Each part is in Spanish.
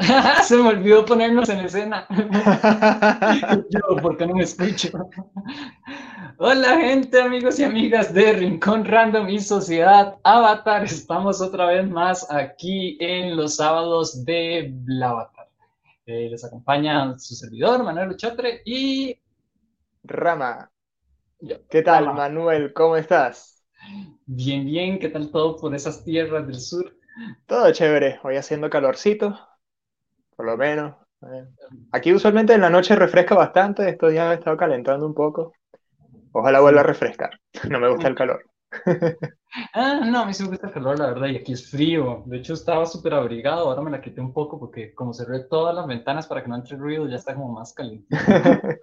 Se me olvidó ponernos en escena. Yo, ¿por qué no me escucho? Hola gente, amigos y amigas de Rincón Random y Sociedad Avatar. Estamos otra vez más aquí en los sábados de Blavatar. Eh, les acompaña su servidor, Manuel Uchotre y... Rama. ¿Qué tal, Manuel? ¿Cómo estás? Bien, bien. ¿Qué tal todo por esas tierras del sur? Todo chévere. Hoy haciendo calorcito por lo menos. Eh. Aquí usualmente en la noche refresca bastante, estos días ha estado calentando un poco. Ojalá vuelva a refrescar, no me gusta el calor. ah, no, a mí sí me gusta el calor, la verdad, y aquí es frío. De hecho, estaba súper abrigado, ahora me la quité un poco porque como cerré todas las ventanas para que no entre ruido, ya está como más caliente.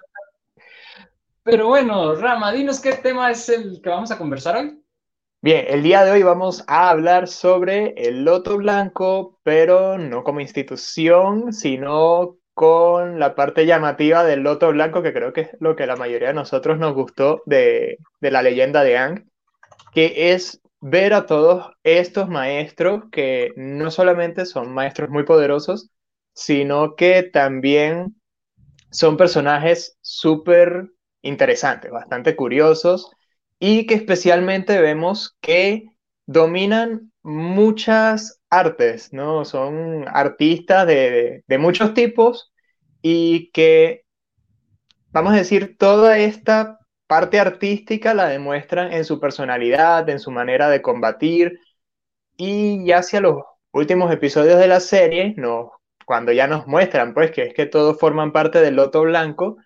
Pero bueno, Rama, dinos qué tema es el que vamos a conversar hoy. Bien, el día de hoy vamos a hablar sobre el Loto Blanco, pero no como institución, sino con la parte llamativa del Loto Blanco, que creo que es lo que la mayoría de nosotros nos gustó de, de la leyenda de Ang, que es ver a todos estos maestros que no solamente son maestros muy poderosos, sino que también son personajes súper interesantes, bastante curiosos y que especialmente vemos que dominan muchas artes, ¿no? Son artistas de, muchos tipos y que, vamos a decir, toda esta parte artística la demuestran en su personalidad, en su manera de combatir y ya hacia los últimos episodios de la serie, no, cuando ya nos muestran pues que es que todos forman parte del Loto Blanco,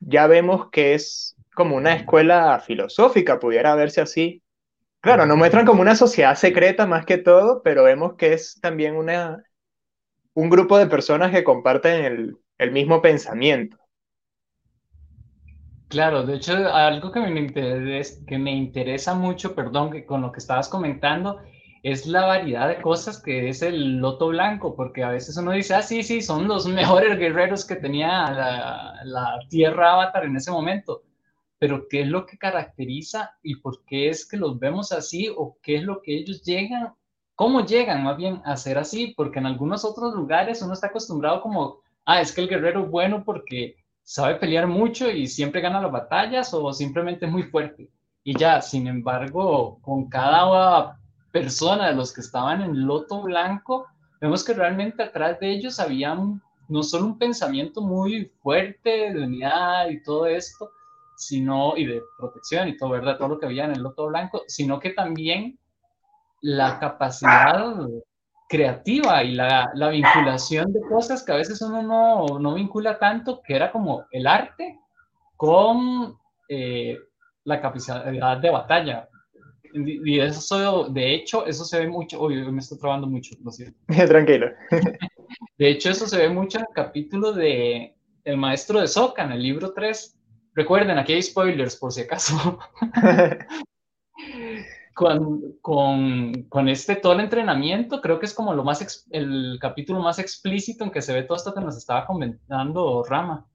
ya vemos que es como una escuela filosófica, pudiera verse así. Claro, nos muestran como una sociedad secreta más que todo, pero vemos que es también una, un grupo de personas que comparten el, el mismo pensamiento. Claro, de hecho, algo que me, interesa, que me interesa mucho, perdón, que con lo que estabas comentando, es la variedad de cosas que es el loto blanco, porque a veces uno dice, ah, sí, sí, son los mejores guerreros que tenía la, la tierra avatar en ese momento, pero qué es lo que caracteriza y por qué es que los vemos así o qué es lo que ellos llegan, cómo llegan más bien a ser así, porque en algunos otros lugares uno está acostumbrado como, ah, es que el guerrero es bueno porque sabe pelear mucho y siempre gana las batallas o simplemente es muy fuerte. Y ya, sin embargo, con cada persona de los que estaban en Loto Blanco, vemos que realmente atrás de ellos había no solo un pensamiento muy fuerte de unidad y todo esto, sino, y de protección y todo, ¿verdad? Todo lo que había en el loto blanco, sino que también la capacidad creativa y la, la vinculación de cosas que a veces uno no, no, vincula tanto, que era como el arte con eh, la capacidad de batalla. Y eso, de hecho, eso se ve mucho, uy, me estoy trabando mucho, lo siento. Tranquilo. De hecho, eso se ve mucho en el capítulo de El Maestro de Soca, en el libro 3, Recuerden, aquí hay spoilers por si acaso. con, con, con, este todo el entrenamiento, creo que es como lo más el capítulo más explícito en que se ve todo esto que nos estaba comentando Rama.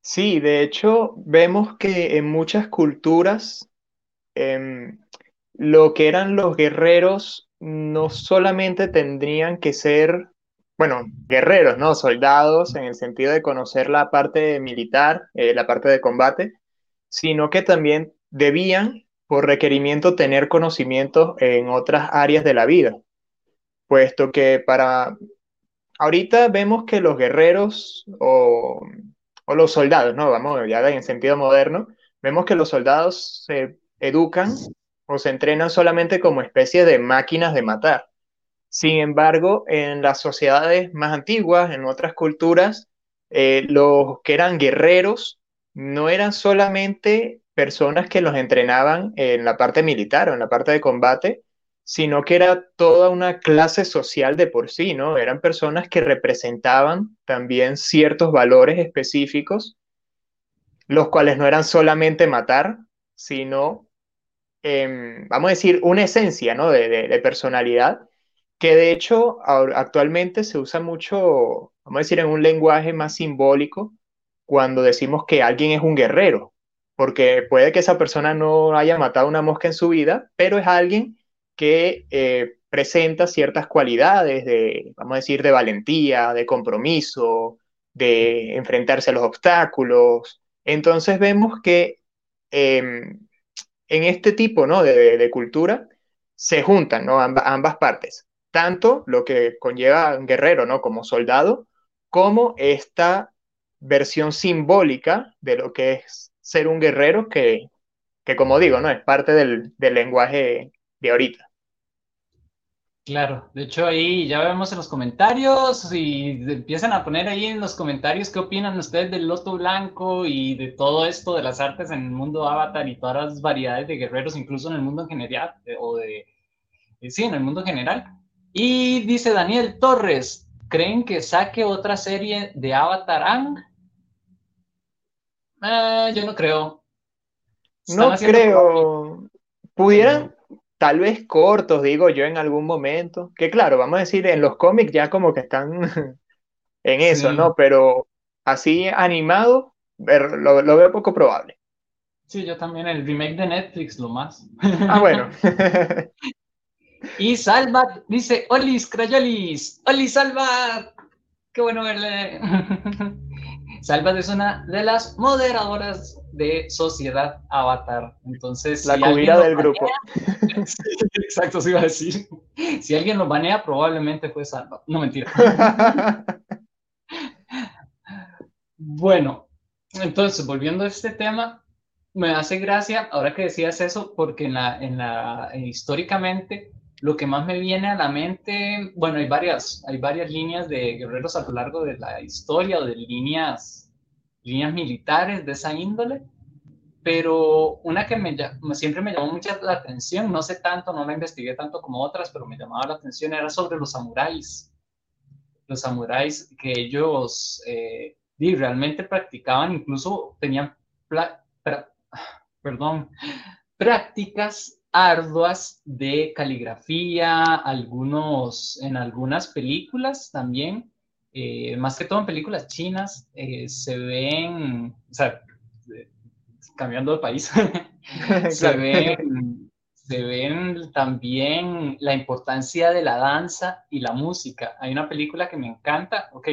Sí, de hecho, vemos que en muchas culturas em, lo que eran los guerreros no solamente tendrían que ser bueno, guerreros, ¿no? Soldados en el sentido de conocer la parte militar, eh, la parte de combate, sino que también debían, por requerimiento, tener conocimientos en otras áreas de la vida, puesto que para... Ahorita vemos que los guerreros o, o los soldados, ¿no? Vamos, ya en sentido moderno, vemos que los soldados se educan o se entrenan solamente como especie de máquinas de matar sin embargo, en las sociedades más antiguas, en otras culturas, eh, los que eran guerreros no eran solamente personas que los entrenaban en la parte militar o en la parte de combate, sino que era toda una clase social de por sí, ¿no? Eran personas que representaban también ciertos valores específicos, los cuales no eran solamente matar, sino, em, vamos a decir, una esencia, ¿no? de personalidad que de hecho actualmente se usa mucho, vamos a decir, en un lenguaje más simbólico cuando decimos que alguien es un guerrero, porque puede que esa persona no haya matado una mosca en su vida, pero es alguien que eh, presenta ciertas cualidades de, vamos a decir, de valentía, de compromiso, de enfrentarse a los obstáculos. Entonces vemos que em, en este tipo ¿no? de, cultura se juntan ¿no? ambas partes, tanto lo que conlleva un guerrero ¿no? como soldado, como esta versión simbólica de lo que es ser un guerrero que, que como digo, ¿no? es parte del, del lenguaje de ahorita. Claro, de hecho ahí ya vemos en los comentarios y empiezan a poner ahí en los comentarios qué opinan ustedes del loto blanco y de todo esto de las artes en el mundo avatar y todas las variedades de guerreros, incluso en el mundo en general, o de, eh, sí, en el mundo general. Y dice Daniel Torres, ¿creen que saque otra serie de Avatar Ang? Eh, yo no creo. no creo. ¿Pudieran? tal vez cortos, digo yo, en algún momento. Que claro, vamos a decir, en los cómics ya como que están en eso, ¿no? Pero así animado, lo, lo, veo poco probable. Sí, yo también, el remake de Netflix, lo más. Ah, bueno. y Salva dice, Olis, Crayolis, Olis, Salva. Qué bueno verle. Salva es una de las moderadoras de Sociedad Avatar. Entonces, la si del grupo. exacto, se iba a decir. Si alguien lo banea, probablemente fue Salva. No mentira. bueno, entonces, volviendo a este tema, me hace gracia ahora que decías eso, porque en la, en la, históricamente, lo que más me viene a la mente, bueno, hay varias, hay varias líneas de guerreros a lo largo de la historia o de líneas líneas militares de esa índole, pero una que me, siempre me llamó mucho la atención, no sé tanto, no la investigué tanto como otras, pero me llamaba la atención, era sobre los samuráis. Los samuráis que ellos eh, realmente practicaban, incluso tenían, perdón, prácticas arduas de caligrafía, algunos, en algunas películas también, eh, más que todo en películas chinas, eh, se ven, o sea, cambiando de país, se, ven, se ven también la importancia de la danza y la música. Hay una película que me encanta, ok,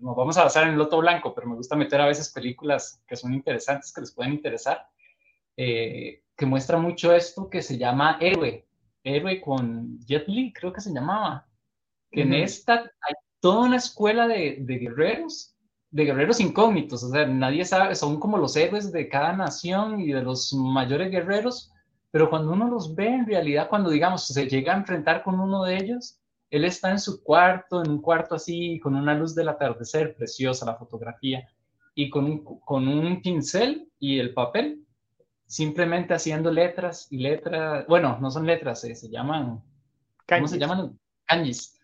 nos vamos a basar en el Loto Blanco, pero me gusta meter a veces películas que son interesantes, que les pueden interesar, eh, que muestra mucho esto que se llama Héroe, Héroe con Jet Li, creo que se llamaba. Que en esta hay toda una escuela de, guerreros, de guerreros incógnitos, o sea, nadie sabe, son como los héroes de cada nación y de los mayores guerreros, pero cuando uno los ve en realidad, cuando digamos se llega a enfrentar con uno de ellos, él está en su cuarto, en un cuarto así, con una luz del atardecer, preciosa la fotografía, y con un, con un pincel y el papel, simplemente haciendo letras y letras, bueno, no son letras, eh, se llaman, ¿cómo se llaman? Kanjis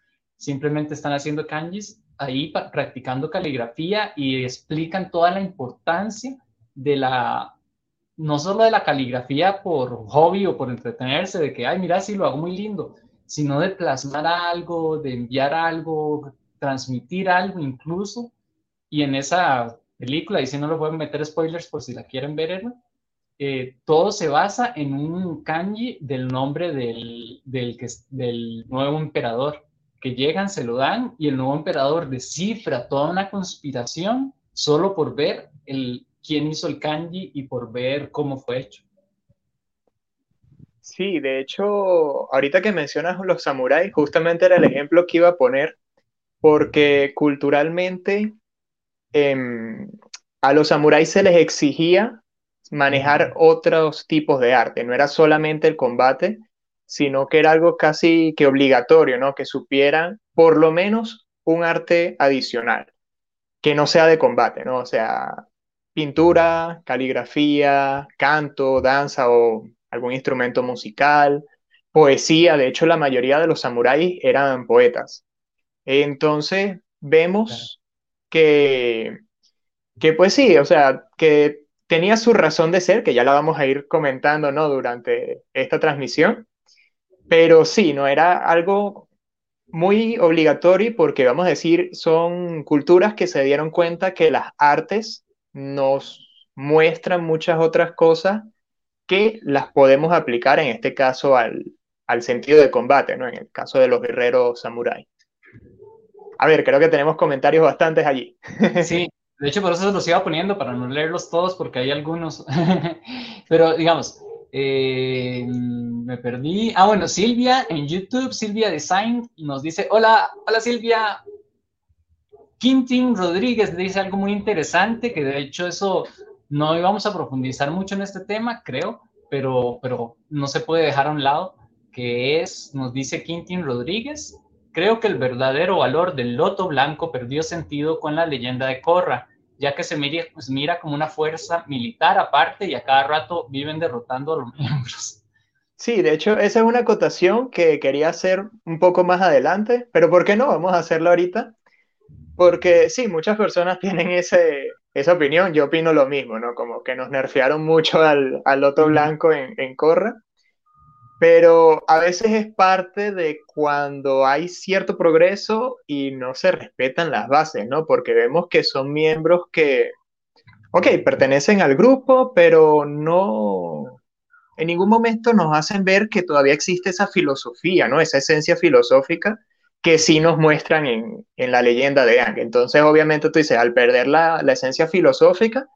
simplemente están haciendo kanjis ahí practicando caligrafía y explican toda la importancia de la, no solo de la caligrafía por hobby o por entretenerse, de que, ay, mira, si lo hago muy lindo, sino de plasmar algo, de enviar algo, transmitir algo incluso. Y en esa película, y si no lo pueden meter spoilers por si la quieren ver, eh, todo se basa en un kanji del nombre del, del, nuevo emperador que llegan, se lo dan y el nuevo emperador descifra toda una conspiración solo por ver el, quién hizo el kanji y por ver cómo fue hecho. Sí, de hecho, ahorita que mencionas los samuráis, justamente era el ejemplo que iba a poner, porque culturalmente em, a los samuráis se les exigía manejar otros tipos de arte, no era solamente el combate, sino que era algo casi que obligatorio, ¿no? Que supieran por lo menos un arte adicional, que no sea de combate, ¿no? O sea, pintura, caligrafía, canto, danza o algún instrumento musical, poesía, de hecho la mayoría de los samuráis eran poetas. Entonces vemos que, que pues sí, o sea, que tenía su razón de ser, que ya la vamos a ir comentando, ¿no? Durante esta transmisión, pero sí, no era algo muy obligatorio porque, vamos a decir, son culturas que se dieron cuenta que las artes nos muestran muchas otras cosas que las podemos aplicar, en este caso, al, al sentido de combate, ¿no? En el caso de los guerreros samuráis. A ver, creo que tenemos comentarios bastantes allí. Sí, de hecho por eso los iba poniendo, para no leerlos todos, porque hay algunos. Pero digamos, eh, me perdí. Ah, bueno, Silvia en YouTube, Silvia Design, nos dice, hola, hola Silvia. Quintín Rodríguez dice algo muy interesante, que de hecho eso no íbamos a profundizar mucho en este tema, creo, pero, pero no se puede dejar a un lado, que es, nos dice Quintín Rodríguez, creo que el verdadero valor del loto blanco perdió sentido con la leyenda de Corra, ya que se mira, pues, mira como una fuerza militar aparte y a cada rato viven derrotando a los miembros. Sí, de hecho, esa es una acotación que quería hacer un poco más adelante, pero ¿por qué no? Vamos a hacerlo ahorita. Porque sí, muchas personas tienen ese, esa opinión, yo opino lo mismo, ¿no? Como que nos nerfearon mucho al, al Loto Blanco en, en Corra, pero a veces es parte de cuando hay cierto progreso y no se respetan las bases, ¿no? Porque vemos que son miembros que, ok, pertenecen al grupo, pero no, en ningún momento nos hacen ver que todavía existe esa filosofía, ¿no? Esa esencia filosófica que sí nos muestran en, la leyenda de Ang. Entonces, obviamente, tú dices, al perder la, esencia filosófica,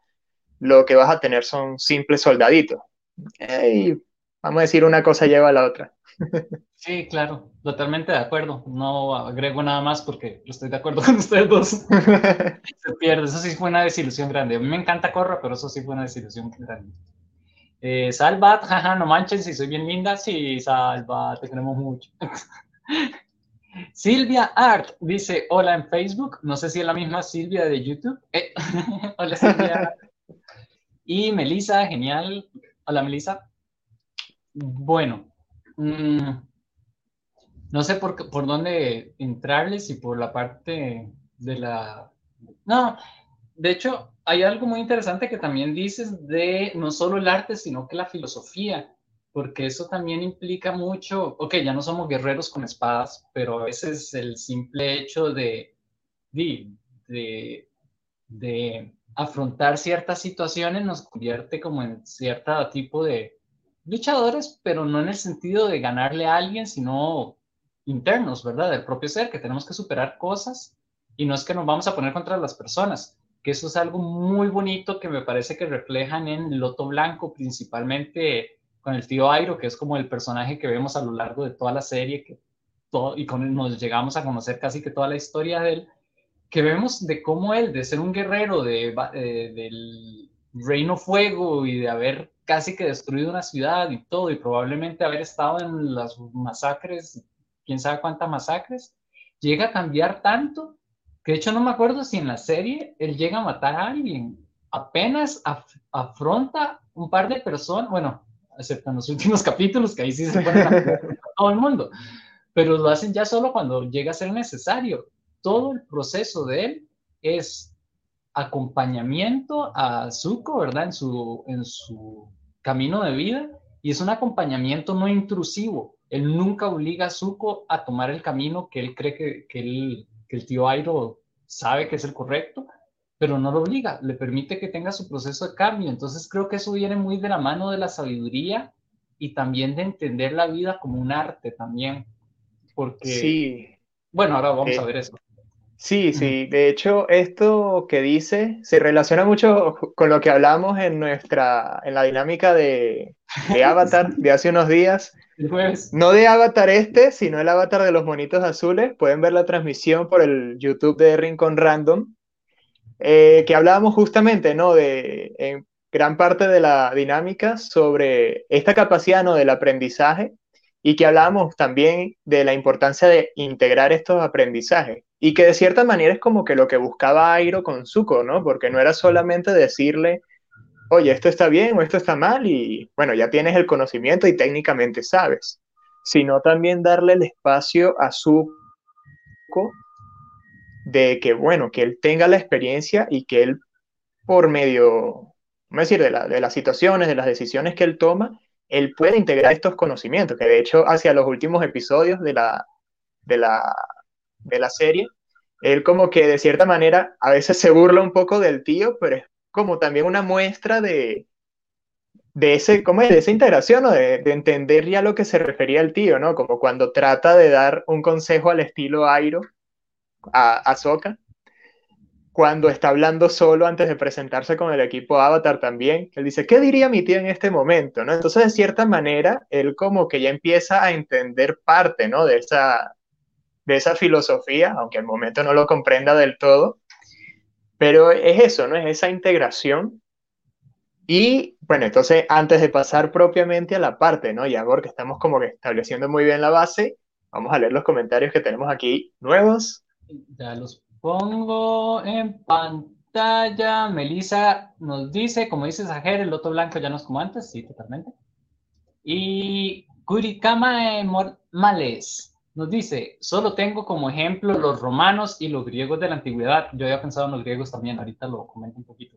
lo que vas a tener son simples soldaditos. Y vamos a decir, una cosa lleva a la otra. Sí, claro, totalmente de acuerdo. No agrego nada más porque estoy de acuerdo con ustedes dos. Se pierde, eso sí fue una desilusión grande. A mí me encanta Corra, pero eso sí fue una desilusión grande. Eh, Salva, jaja, no manchen, si soy bien linda, sí, Salva, te queremos mucho. Silvia Art dice hola en Facebook. No sé si es la misma Silvia de YouTube. Eh, hola Silvia. Y Melissa, genial. Hola Melissa. Bueno, mm, no sé por, por dónde entrarles y por la parte de la... No, de hecho, hay algo muy interesante que también dices de no solo el arte, sino que la filosofía porque eso también implica mucho, ok, ya no somos guerreros con espadas, pero a veces el simple hecho de, de, de, afrontar ciertas situaciones nos convierte como en cierto tipo de luchadores, pero no en el sentido de ganarle a alguien, sino internos, ¿verdad? Del propio ser, que tenemos que superar cosas y no es que nos vamos a poner contra las personas, que eso es algo muy bonito que me parece que reflejan en Loto Blanco, principalmente con el tío Airo, que es como el personaje que vemos a lo largo de toda la serie, que todo, y con él nos llegamos a conocer casi que toda la historia de él, que vemos de cómo él, de ser un guerrero de, eh, del Reino Fuego y de haber casi que destruido una ciudad y todo, y probablemente haber estado en las masacres, quién sabe cuántas masacres, llega a cambiar tanto que de hecho no me acuerdo si en la serie él llega a matar a alguien. Apenas afronta un par de personas, bueno, excepto en los últimos capítulos, que ahí sí se ponen a todo el mundo, pero lo hacen ya solo cuando llega a ser necesario. Todo el proceso de él es acompañamiento a Zuko, ¿verdad? En su, en su camino de vida, y es un acompañamiento no intrusivo. Él nunca obliga a Zuko a tomar el camino que él cree que, que, él, que el tío Airo sabe que es el correcto, pero no lo obliga, le permite que tenga su proceso de cambio. Entonces creo que eso viene muy de la mano de la sabiduría y también de entender la vida como un arte también. Porque, sí. bueno, ahora vamos a eh, ver eso. Sí, sí, de hecho esto que dice se relaciona mucho con lo que hablamos en nuestra, en la dinámica de, de Avatar de hace unos días. No de Avatar este, sino el Avatar de los monitos azules. Pueden ver la transmisión por el YouTube de Rincon Random. Eh, que hablábamos justamente, ¿no? De en gran parte de la dinámica sobre esta capacidad, ¿no? Del aprendizaje y que hablábamos también de la importancia de integrar estos aprendizajes y que de cierta manera es como que lo que buscaba Airo con Zuko, ¿no? Porque no era solamente decirle, oye, esto está bien o esto está mal y bueno, ya tienes el conocimiento y técnicamente sabes, sino también darle el espacio a Zuko de que, bueno, que él tenga la experiencia y que él, por medio, ¿cómo decir?, de, la, de las situaciones, de las decisiones que él toma, él puede integrar estos conocimientos, que de hecho hacia los últimos episodios de la, de la, de la serie, él como que de cierta manera a veces se burla un poco del tío, pero es como también una muestra de, de, ese, ¿cómo es? de esa integración o de, entender ya lo que se refería el tío, ¿no? Como cuando trata de dar un consejo al estilo Airo a, a Soka, cuando está hablando solo antes de presentarse con el equipo Avatar también, él dice, ¿qué diría mi tío en este momento? ¿no? Entonces, de cierta manera, él como que ya empieza a entender parte, ¿no? De esa, de esa filosofía, aunque al momento no lo comprenda del todo, pero es eso, ¿no? Es esa integración. Y bueno, entonces antes de pasar propiamente a la parte, ¿no? Ya porque estamos como que estableciendo muy bien la base, vamos a leer los comentarios que tenemos aquí nuevos. Ya los pongo en pantalla. Melissa nos dice, como dice Sajer, el loto blanco ya no es como antes, sí, totalmente. Y Kurikama Males nos dice, solo tengo como ejemplo los romanos y los griegos de la antigüedad. Yo había pensado en los griegos también, ahorita lo comento un poquito.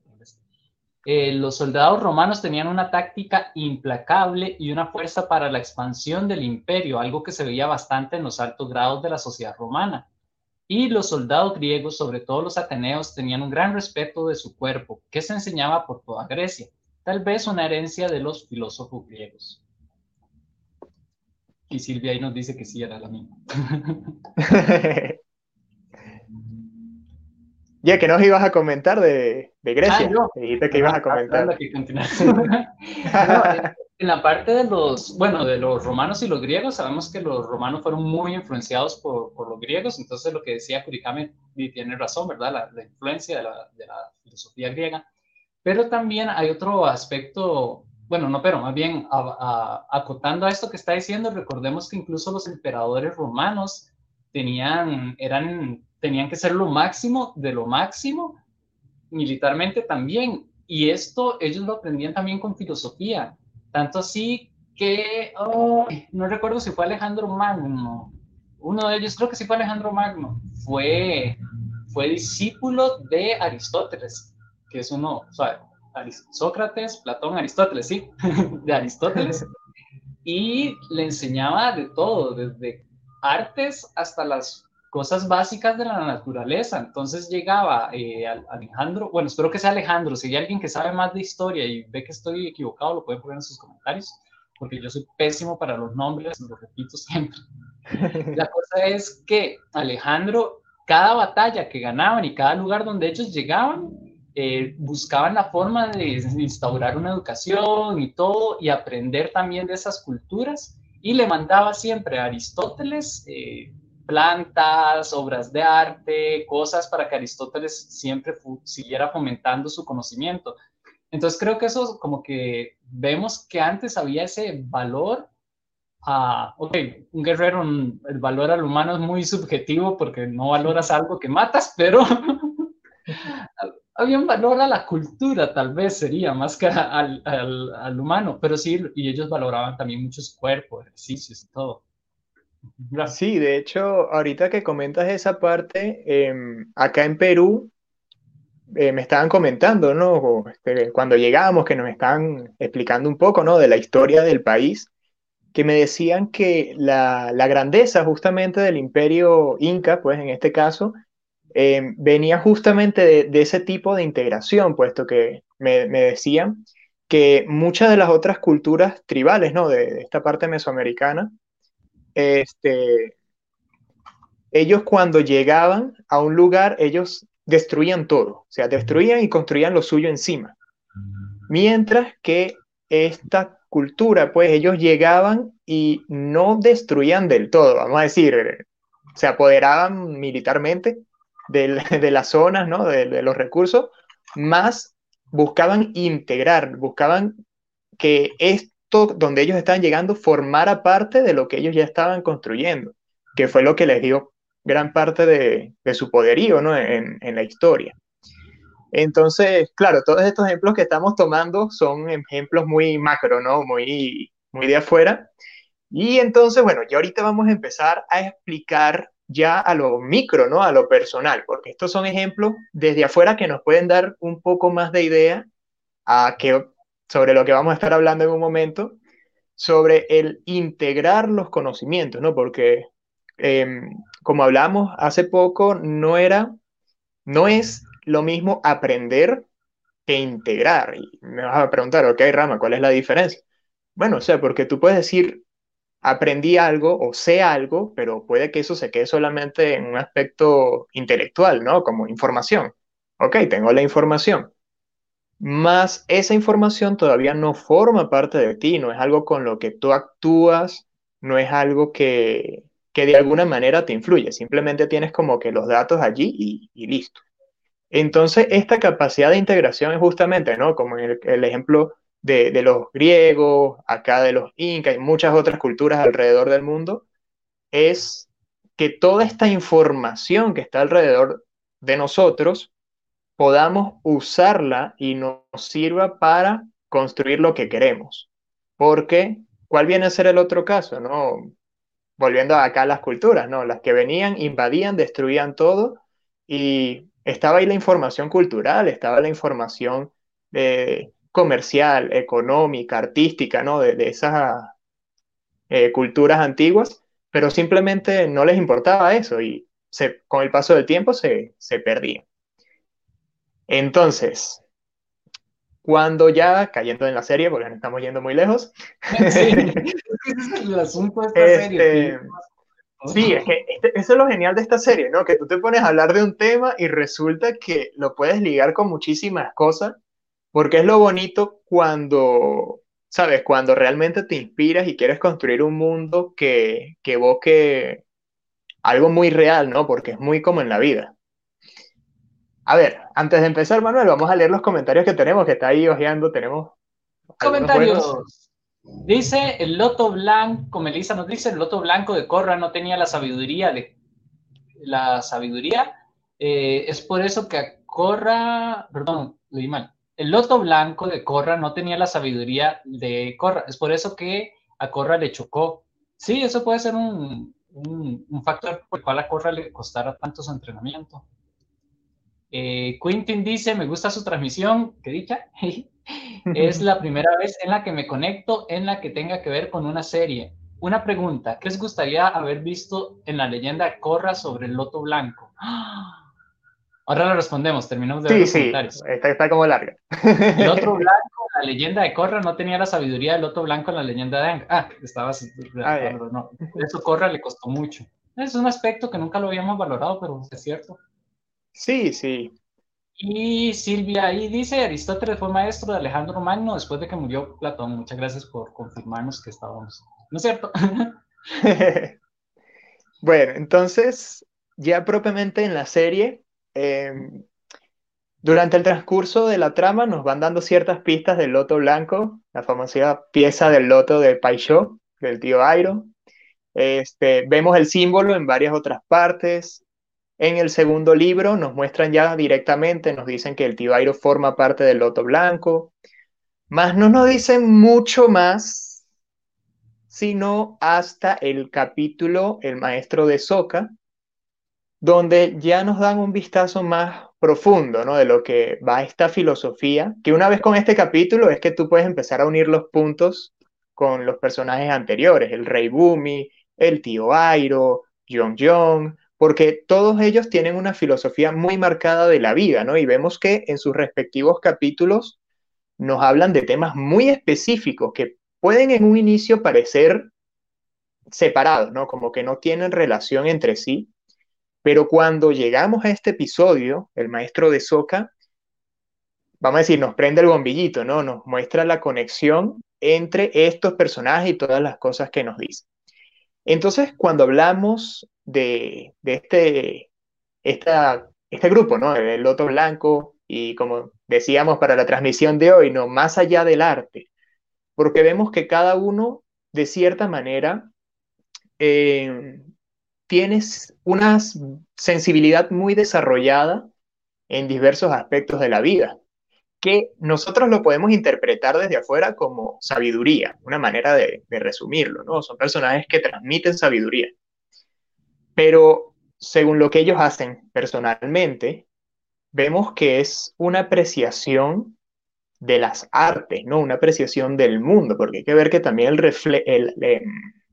Eh, los soldados romanos tenían una táctica implacable y una fuerza para la expansión del imperio, algo que se veía bastante en los altos grados de la sociedad romana. Y los soldados griegos, sobre todo los ateneos, tenían un gran respeto de su cuerpo, que se enseñaba por toda Grecia, tal vez una herencia de los filósofos griegos. Y Silvia ahí nos dice que sí era la misma. ya que nos ibas a comentar de, Grecia. Ah, dijiste que ibas a comentar. en la parte de los, bueno, de los romanos y los griegos, sabemos que los romanos fueron muy influenciados por, por los griegos, entonces lo que decía Kurikame tiene razón, ¿verdad? La, influencia de la, de la, filosofía griega. Pero también hay otro aspecto bueno, no, pero más bien acotando a esto que está diciendo, recordemos que incluso los emperadores romanos tenían, eran, tenían que ser lo máximo de lo máximo, militarmente también. Y esto ellos lo aprendían también con filosofía. Tanto así que, no recuerdo si fue Alejandro Magno, uno de ellos, creo que sí fue Alejandro Magno, fue, fue discípulo de Aristóteles, que es uno, o sea, Sócrates, Platón, Aristóteles, sí, de Aristóteles, y le enseñaba de todo, desde artes hasta las cosas básicas de la naturaleza. Entonces llegaba eh, Alejandro, bueno, espero que sea Alejandro, si hay alguien que sabe más de historia y ve que estoy equivocado, lo puede poner en sus comentarios, porque yo soy pésimo para los nombres, lo repito siempre. La cosa es que Alejandro, cada batalla que ganaban y cada lugar donde ellos llegaban, eh, buscaban la forma de instaurar una educación y todo, y aprender también de esas culturas, y le mandaba siempre a Aristóteles eh, plantas, obras de arte, cosas para que Aristóteles siempre siguiera fomentando su conocimiento. Entonces creo que eso como que vemos que antes había ese valor a, ok, un guerrero, el valor al humano es muy subjetivo porque no valoras algo que matas, pero había un valor a la cultura, tal vez sería, más que al, al, al, humano, pero sí, y ellos valoraban también mucho su cuerpo, ejercicios y todo. Sí, de hecho, ahorita que comentas esa parte, em, acá en Perú eh, me estaban comentando, ¿no? Este, cuando llegamos, que nos estaban explicando un poco, ¿no? De la historia del país, que me decían que la, la grandeza justamente del imperio inca, pues en este caso, eh, venía justamente de, ese tipo de integración, puesto que me, decían que muchas de las otras culturas tribales, ¿no? De, esta parte mesoamericana, este, ellos cuando llegaban a un lugar, ellos destruían todo, o sea, destruían y construían lo suyo encima. Mientras que esta cultura, pues ellos llegaban y no destruían del todo, vamos a decir, se apoderaban militarmente, de, las zonas, ¿no? de, los recursos, más buscaban integrar, buscaban que esto donde ellos estaban llegando formara parte de lo que ellos ya estaban construyendo, que fue lo que les dio gran parte de, su poderío ¿no? en, la historia. Entonces, claro, todos estos ejemplos que estamos tomando son ejemplos muy macro, ¿no? Muy, muy de afuera. Y entonces, bueno, ya ahorita vamos a empezar a explicar ya a lo micro, ¿no? A lo personal, porque estos son ejemplos desde afuera que nos pueden dar un poco más de idea a que, sobre lo que vamos a estar hablando en un momento, sobre el integrar los conocimientos, ¿no? Porque, em, como hablamos hace poco, no era, no es lo mismo aprender que integrar. Y me vas a preguntar, ok, Rama, ¿cuál es la diferencia? Bueno, o sea, porque tú puedes decir, aprendí algo o sé algo, pero puede que eso se quede solamente en un aspecto intelectual, ¿no? Como información. Ok, tengo la información. Más esa información todavía no forma parte de ti, no es algo con lo que tú actúas, no es algo que, que de alguna manera te influye, simplemente tienes como que los datos allí y, listo. Entonces, esta capacidad de integración es justamente, ¿no? Como en el, ejemplo de, de, los griegos, acá de los incas y muchas otras culturas alrededor del mundo, es que toda esta información que está alrededor de nosotros podamos usarla y nos sirva para construir lo que queremos. Porque, ¿cuál viene a ser el otro caso? ¿no? Volviendo acá a las culturas, ¿no? Las que venían, invadían, destruían todo y estaba ahí la información cultural, estaba la información eh, comercial, económica, artística, ¿no? De, esas eh, culturas antiguas, pero simplemente no les importaba eso y se, con el paso del tiempo se, se perdían. Entonces, cuando ya, cayendo en la serie, porque nos estamos yendo muy lejos. Sí, es el asunto de esta serie. Este, sí, es que este, eso es lo genial de esta serie, ¿no? Que tú te pones a hablar de un tema y resulta que lo puedes ligar con muchísimas cosas, porque es lo bonito cuando, ¿sabes? Cuando realmente te inspiras y quieres construir un mundo que, que evoque algo muy real, ¿no? Porque es muy como en la vida. A ver, antes de empezar, Manuel, vamos a leer los comentarios que tenemos, que está ahí ojeando, tenemos... Comentarios. Dice el loto blanco, Melissa nos dice, el loto blanco de Corra no tenía la sabiduría, de, la sabiduría, eh, es por eso que a Corra, perdón, leí mal, el loto blanco de Corra no tenía la sabiduría de Corra, es por eso que a Corra le chocó. Sí, eso puede ser un, un, factor por el cual a Corra le costara tanto su entrenamiento. Eh, Quintin dice, me gusta su transmisión, ¿qué dicha? es la primera vez en la que me conecto en la que tenga que ver con una serie. Una pregunta, ¿qué les gustaría haber visto en la leyenda Corra sobre el loto blanco? Ahora lo respondemos, terminamos de ver los sí, comentarios. Está, está como larga. El otro blanco, la leyenda de Corra no tenía la sabiduría del loto blanco en la leyenda de Ang. Ah, estabas ah, no. Eso Corra le costó mucho. Es un aspecto que nunca lo habíamos valorado, pero es cierto. Sí, sí. Y Silvia ahí dice, Aristóteles fue maestro de Alejandro Magno después de que murió Platón. Muchas gracias por confirmarnos que estábamos. ¿No es cierto? bueno, entonces, ya propiamente en la serie, em, durante el transcurso de la trama nos van dando ciertas pistas del loto blanco, la famosa pieza del loto de Paixó, del tío Airo. Este, vemos el símbolo en varias otras partes, en el segundo libro nos muestran ya directamente, nos dicen que el Tibairo forma parte del Loto Blanco, más no nos dicen mucho más, sino hasta el capítulo El Maestro de Soca, donde ya nos dan un vistazo más profundo, ¿no? De lo que va esta filosofía, que una vez con este capítulo es que tú puedes empezar a unir los puntos con los personajes anteriores, el Rey Bumi, el tío Airo, John John, porque todos ellos tienen una filosofía muy marcada de la vida, ¿no? Y vemos que en sus respectivos capítulos nos hablan de temas muy específicos que pueden en un inicio parecer separados, ¿no? Como que no tienen relación entre sí, pero cuando llegamos a este episodio, el maestro de Soca, vamos a decir, nos prende el bombillito, ¿no? Nos muestra la conexión entre estos personajes y todas las cosas que nos dicen. Entonces, cuando hablamos de, este, este grupo, ¿no? El Loto Blanco, y como decíamos para la transmisión de hoy, ¿no? Más allá del arte, porque vemos que cada uno, de cierta manera, eh, tiene una sensibilidad muy desarrollada en diversos aspectos de la vida, que nosotros lo podemos interpretar desde afuera como sabiduría, una manera de, resumirlo, ¿no? Son personajes que transmiten sabiduría. Pero según lo que ellos hacen personalmente, vemos que es una apreciación de las artes, ¿no? Una apreciación del mundo, porque hay que ver que también el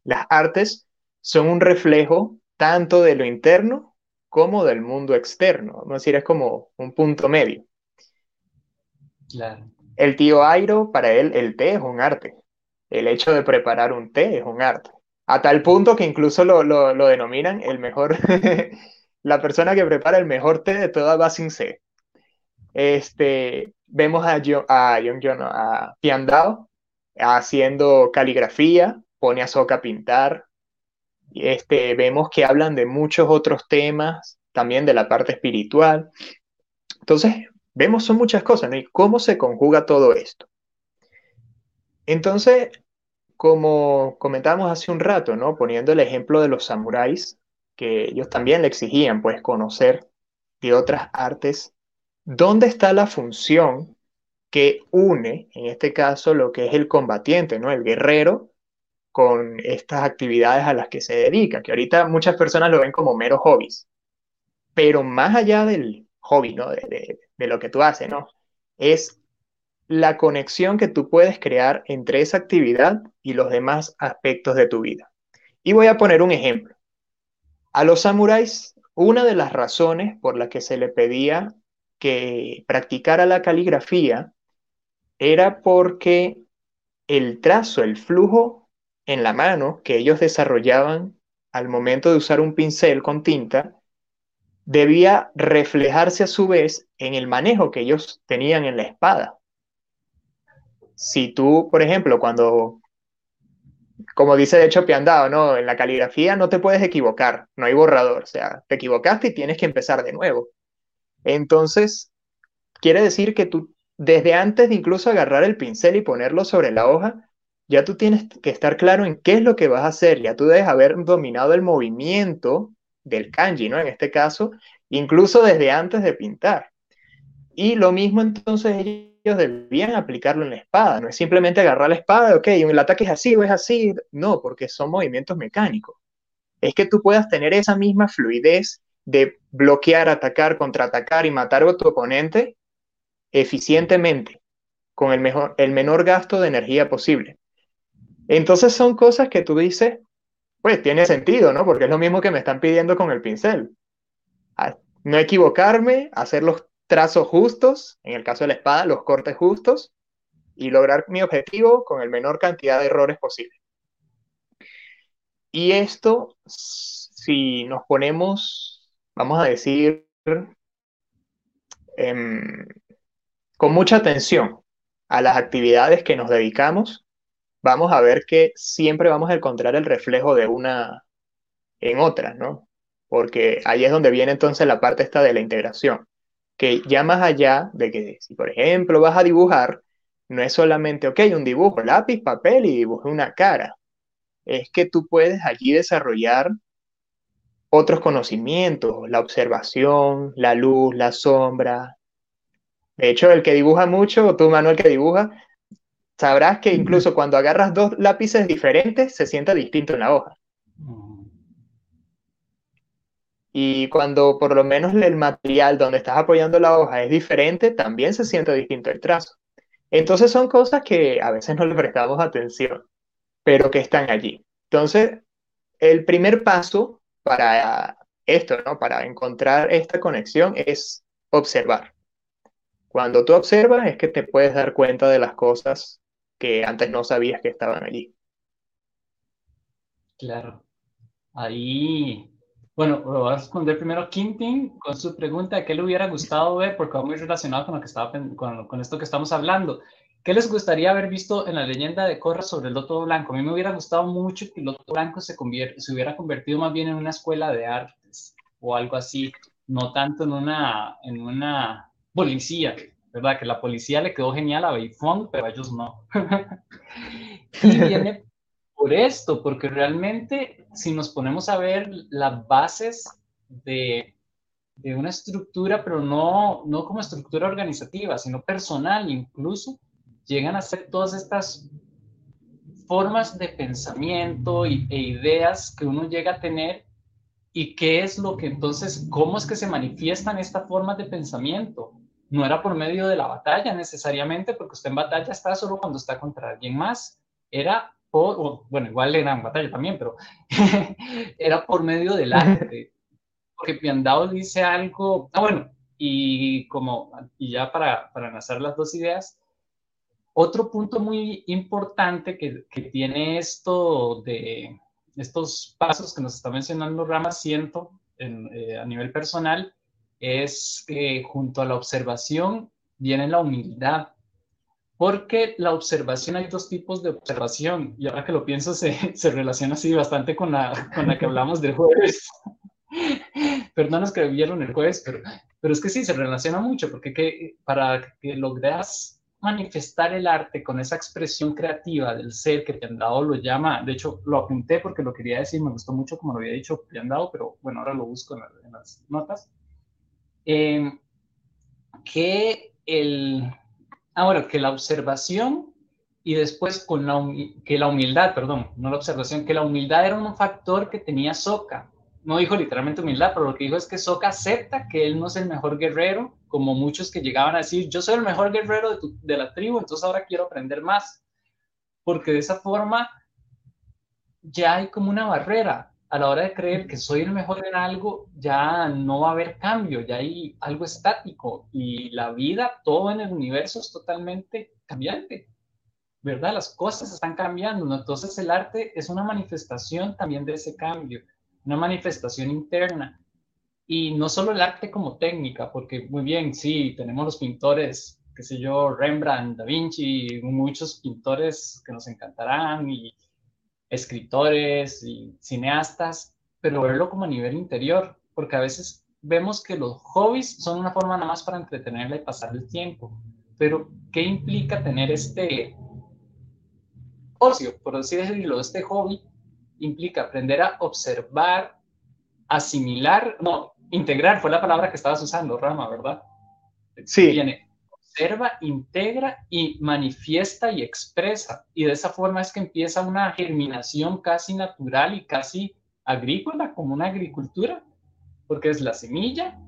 las artes son un reflejo tanto de lo interno como del mundo externo. Vamos a decir, es como un punto medio. El tío Airo, para él, el té es un arte. El hecho de preparar un té es un arte. A tal punto que incluso lo, lo, denominan el mejor, la persona que prepara el mejor té de toda Basin C. Este, vemos a, John, a, John, a Piandao haciendo caligrafía, pone a Soca a pintar. Este, vemos que hablan de muchos otros temas, también de la parte espiritual. Entonces, vemos son muchas cosas, ¿no? Y cómo se conjuga todo esto. Entonces, como comentábamos hace un rato, ¿no? Poniendo el ejemplo de los samuráis, que ellos también le exigían, pues, conocer de otras artes, ¿dónde está la función que une, en este caso, lo que es el combatiente, ¿no? El guerrero, con estas actividades a las que se dedica, que ahorita muchas personas lo ven como meros hobbies, pero más allá del hobby, ¿no? De, lo que tú haces, ¿no? Es la conexión que tú puedes crear entre esa actividad y los demás aspectos de tu vida. Y voy a poner un ejemplo. A los samuráis, una de las razones por las que se le pedía que practicara la caligrafía era porque el trazo, el flujo en la mano que ellos desarrollaban al momento de usar un pincel con tinta, debía reflejarse a su vez en el manejo que ellos tenían en la espada si tú, por ejemplo, cuando, como dice de hecho Piandao, ¿no? En la caligrafía no te puedes equivocar, no hay borrador, o sea, te equivocaste y tienes que empezar de nuevo. Entonces, quiere decir que tú, desde antes de incluso agarrar el pincel y ponerlo sobre la hoja, ya tú tienes que estar claro en qué es lo que vas a hacer, ya tú debes haber dominado el movimiento del kanji, ¿no? En este caso, incluso desde antes de pintar. Y lo mismo entonces ellos debían aplicarlo en la espada, no es simplemente agarrar la espada, ok, el ataque es así o es así, no, porque son movimientos mecánicos. Es que tú puedas tener esa misma fluidez de bloquear, atacar, contraatacar y matar a tu oponente eficientemente, con el, mejor, el menor gasto de energía posible. Entonces son cosas que tú dices, pues tiene sentido, ¿no? Porque es lo mismo que me están pidiendo con el pincel. Ah, no equivocarme, hacer los trazos justos, en el caso de la espada, los cortes justos, y lograr mi objetivo con el menor cantidad de errores posible. Y esto, si nos ponemos, vamos a decir, em, con mucha atención a las actividades que nos dedicamos, vamos a ver que siempre vamos a encontrar el reflejo de una en otra, ¿no? Porque ahí es donde viene entonces la parte esta de la integración que ya más allá de que si por ejemplo vas a dibujar, no es solamente, ok, un dibujo, lápiz, papel y dibujé una cara. Es que tú puedes allí desarrollar otros conocimientos, la observación, la luz, la sombra. De hecho, el que dibuja mucho, tú Manuel que dibuja, sabrás que incluso cuando agarras dos lápices diferentes, se siente distinto en la hoja. Y cuando por lo menos el material donde estás apoyando la hoja es diferente, también se siente distinto el trazo. Entonces son cosas que a veces no le prestamos atención, pero que están allí. Entonces, el primer paso para esto, ¿no? Para encontrar esta conexión es observar. Cuando tú observas es que te puedes dar cuenta de las cosas que antes no sabías que estaban allí. Claro. Ahí bueno, voy a responder primero Quintin con su pregunta, ¿qué le hubiera gustado ver? Porque va muy relacionado con, lo que estaba, con, con, esto que estamos hablando. ¿Qué les gustaría haber visto en la leyenda de Corra sobre el Loto Blanco? A mí me hubiera gustado mucho que el Loto Blanco se, se hubiera convertido más bien en una escuela de artes o algo así, no tanto en una, en una policía, ¿verdad? Que la policía le quedó genial a Beifong, pero a ellos no. y viene por esto, porque realmente si nos ponemos a ver las bases de, de una estructura, pero no, no como estructura organizativa, sino personal incluso, llegan a ser todas estas formas de pensamiento y, e ideas que uno llega a tener y qué es lo que entonces, cómo es que se manifiestan estas formas de pensamiento. No era por medio de la batalla necesariamente, porque usted en batalla está solo cuando está contra alguien más. Era bueno, igual era en batalla también, pero era por medio del arte. Porque Piandao dice algo, ah, bueno, Y como, y ya para, para enlazar las dos ideas, otro punto muy importante que, que tiene esto de estos pasos que nos está mencionando Rama siento eh, a nivel personal es que junto a la observación viene la humildad. Porque la observación, hay dos tipos de observación, y ahora que lo pienso se, se relaciona así bastante con la, con la que hablamos del jueves. Perdonas que vieron el jueves, pero, pero es que sí, se relaciona mucho, porque que, para que logres manifestar el arte con esa expresión creativa del ser que Piandao lo llama, de hecho lo apunté porque lo quería decir, me gustó mucho como lo había dicho Piandao, pero bueno, ahora lo busco en, las notas, eh, que el, ahora que la observación y después con la, que la humildad, perdón, no la observación, que la humildad era un factor que tenía Soka, no dijo literalmente humildad, pero lo que dijo es que Soka acepta que él no es el mejor guerrero, como muchos que llegaban a decir, yo soy el mejor guerrero de, la tribu, entonces ahora quiero aprender más. Porque de esa forma ya hay como una barrera. A la hora de creer que soy el mejor en algo, ya no va a haber cambio, ya hay algo estático. Y la vida, todo en el universo es totalmente cambiante. ¿Verdad? Las cosas están cambiando. Entonces el arte es una manifestación también de ese cambio una manifestación interna. Y no solo el arte como técnica, porque muy bien, sí, tenemos los pintores, qué sé yo, Rembrandt, Da Vinci, muchos pintores que nos encantarán, y escritores y cineastas, pero verlo como a nivel interior, porque a veces vemos que los hobbies son una forma nada más para entretenerla y pasar el tiempo. Pero, ¿qué implica tener este ocio, por así decirlo, este hobby implica aprender a observar, asimilar, no, integrar fue la palabra que estabas usando, Rama, ¿verdad? Sí. Viene, observa, integra y manifiesta y expresa. Y de esa forma es que empieza una germinación casi natural y casi agrícola, como una agricultura, porque es la semilla,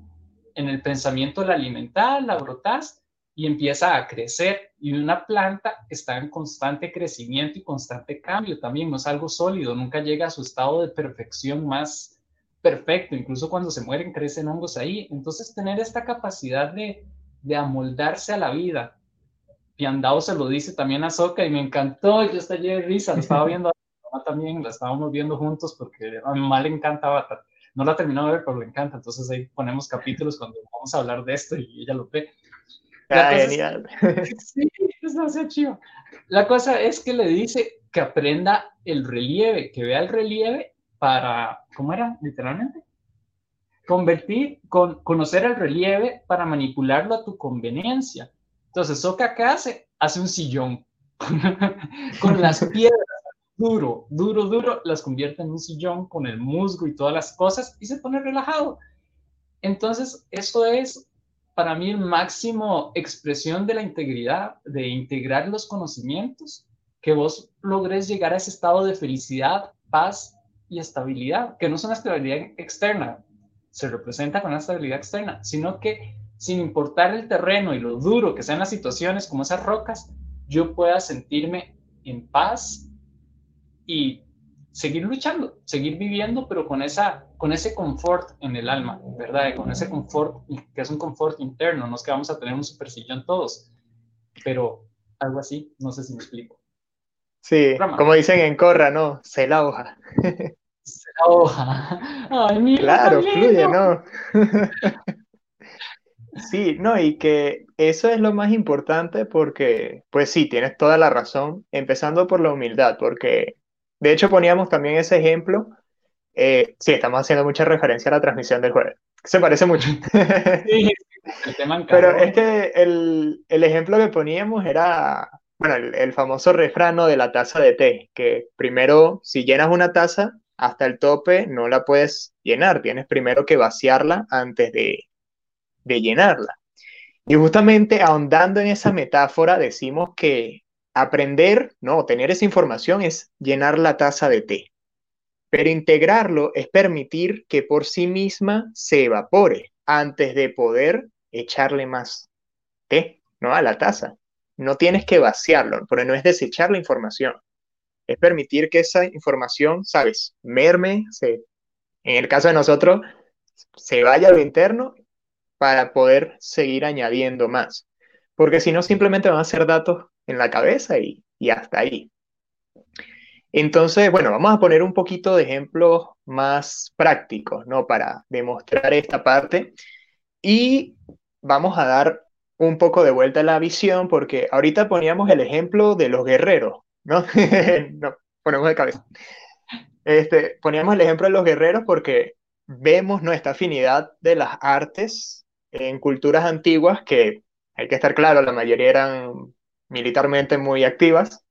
en el pensamiento la alimentas, la brotas y empieza a crecer. Y una planta está en constante crecimiento y constante cambio. También, no es algo sólido, nunca llega a su estado de perfección más perfecto, incluso cuando se mueren crecen hongos ahí, entonces tener esta capacidad de, de amoldarse a la vida. Piandao se lo dice también a Soca y me encantó, yo estallé de risa, lo estaba viendo también, la estábamos viendo juntos porque a mi mamá le encanta Avatar. No la terminó de ver, pero le encanta. Entonces ahí ponemos capítulos cuando vamos a hablar de esto y ella lo ve. Ah, genial. sí, es demasiado chido. La cosa es que le dice que aprenda el relieve, que vea el relieve para, ¿cómo era? Literalmente. Convertir, con, conocer el relieve para manipularlo a tu conveniencia. Entonces, Soka, ¿qué hace? Hace un sillón con las piedras duro, duro, duro, las convierte en un sillón con el musgo y todas las cosas y se pone relajado. Entonces, eso es para mí máximo expresión de la integridad, de integrar los conocimientos, que vos logres llegar a ese estado de felicidad, paz y estabilidad, que no es una estabilidad externa, se representa con una estabilidad externa, sino que sin importar el terreno y lo duro que sean las situaciones como esas rocas, yo pueda sentirme en paz y seguir luchando, seguir viviendo, pero con, esa, con ese confort en el alma, ¿verdad? Con ese confort, que es un confort interno, no es que vamos a tener un super sillón todos, pero algo así, no sé si me explico. Sí, como dicen en Corra, ¿no? Se la hoja. La hoja. Ay, mira, claro, fluye, ¿no? Sí, no, y que eso es lo más importante porque, pues sí, tienes toda la razón, empezando por la humildad, porque de hecho, poníamos también ese ejemplo. Eh, sí, estamos haciendo mucha referencia a la transmisión del jueves. Se parece mucho. Sí, Pero es que el, el, ejemplo que poníamos era, bueno, el, el famoso refrano de la taza de té, que primero, si llenas una taza hasta el tope, no la puedes llenar. Tienes primero que vaciarla antes de, de llenarla. Y justamente ahondando en esa metáfora, decimos que Aprender, no, tener esa información es llenar la taza de té. Pero integrarlo es permitir que por sí misma se evapore antes de poder echarle más té, ¿no? A la taza. No tienes que vaciarlo, pero no es desechar la información. Es permitir que esa información, ¿sabes? Merme, se, en el caso de nosotros, se vaya a lo interno para poder seguir añadiendo más. Porque si no, simplemente van a ser datos en la cabeza y, y hasta ahí. Entonces, bueno, vamos a poner un poquito de ejemplos más prácticos, ¿no? Para demostrar esta parte. Y vamos a dar un poco de vuelta a la visión, porque ahorita poníamos el ejemplo de los guerreros, ¿no? ponemos de cabeza. Este, poníamos el ejemplo de los guerreros porque vemos nuestra afinidad de las artes en culturas antiguas que, hay que estar claro, la mayoría eran militarmente muy activas.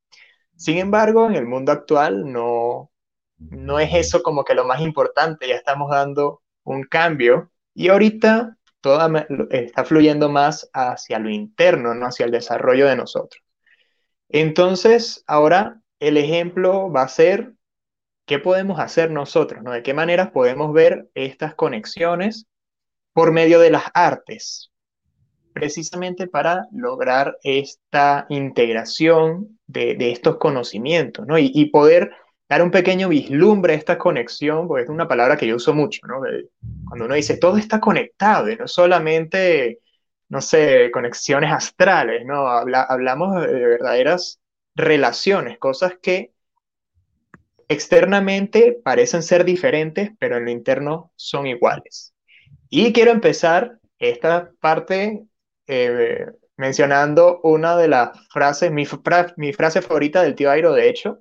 Sin embargo, en el mundo actual no, no es eso como que lo más importante, ya estamos dando un cambio y ahorita todo está fluyendo más hacia lo interno, no hacia el desarrollo de nosotros. Entonces, ahora el ejemplo va a ser qué podemos hacer nosotros, ¿no? De qué maneras podemos ver estas conexiones por medio de las artes, precisamente para lograr esta integración de, estos conocimientos, ¿no? Y, poder dar un pequeño vislumbre a esta conexión, porque es una palabra que yo uso mucho, ¿no? Cuando uno dice todo está conectado, y no solamente, no sé, conexiones astrales, ¿no? hablamos de verdaderas relaciones, cosas que externamente parecen ser diferentes, pero en lo interno son iguales. Y quiero empezar esta parte eh, mencionando una de las frases, mi, mi, frase favorita del tío Airo, de hecho,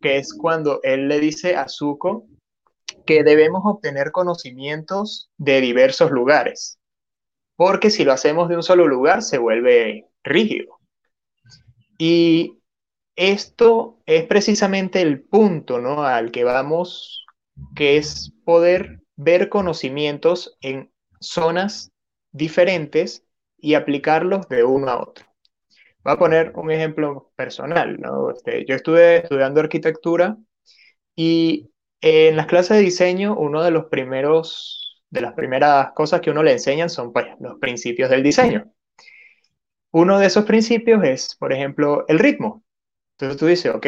que es cuando él le dice a Zuko que debemos obtener conocimientos de diversos lugares, porque si lo hacemos de un solo lugar se vuelve rígido. Y esto es precisamente el punto ¿no? al que vamos, que es poder ver conocimientos en zonas diferentes y aplicarlos de uno a otro. Voy a poner un ejemplo personal. ¿no? Este, yo estuve estudiando arquitectura y en las clases de diseño, uno de los primeros, de las primeras cosas que uno le enseñan son pues, los principios del diseño. Uno de esos principios es, por ejemplo, el ritmo. Entonces tú dices, ok,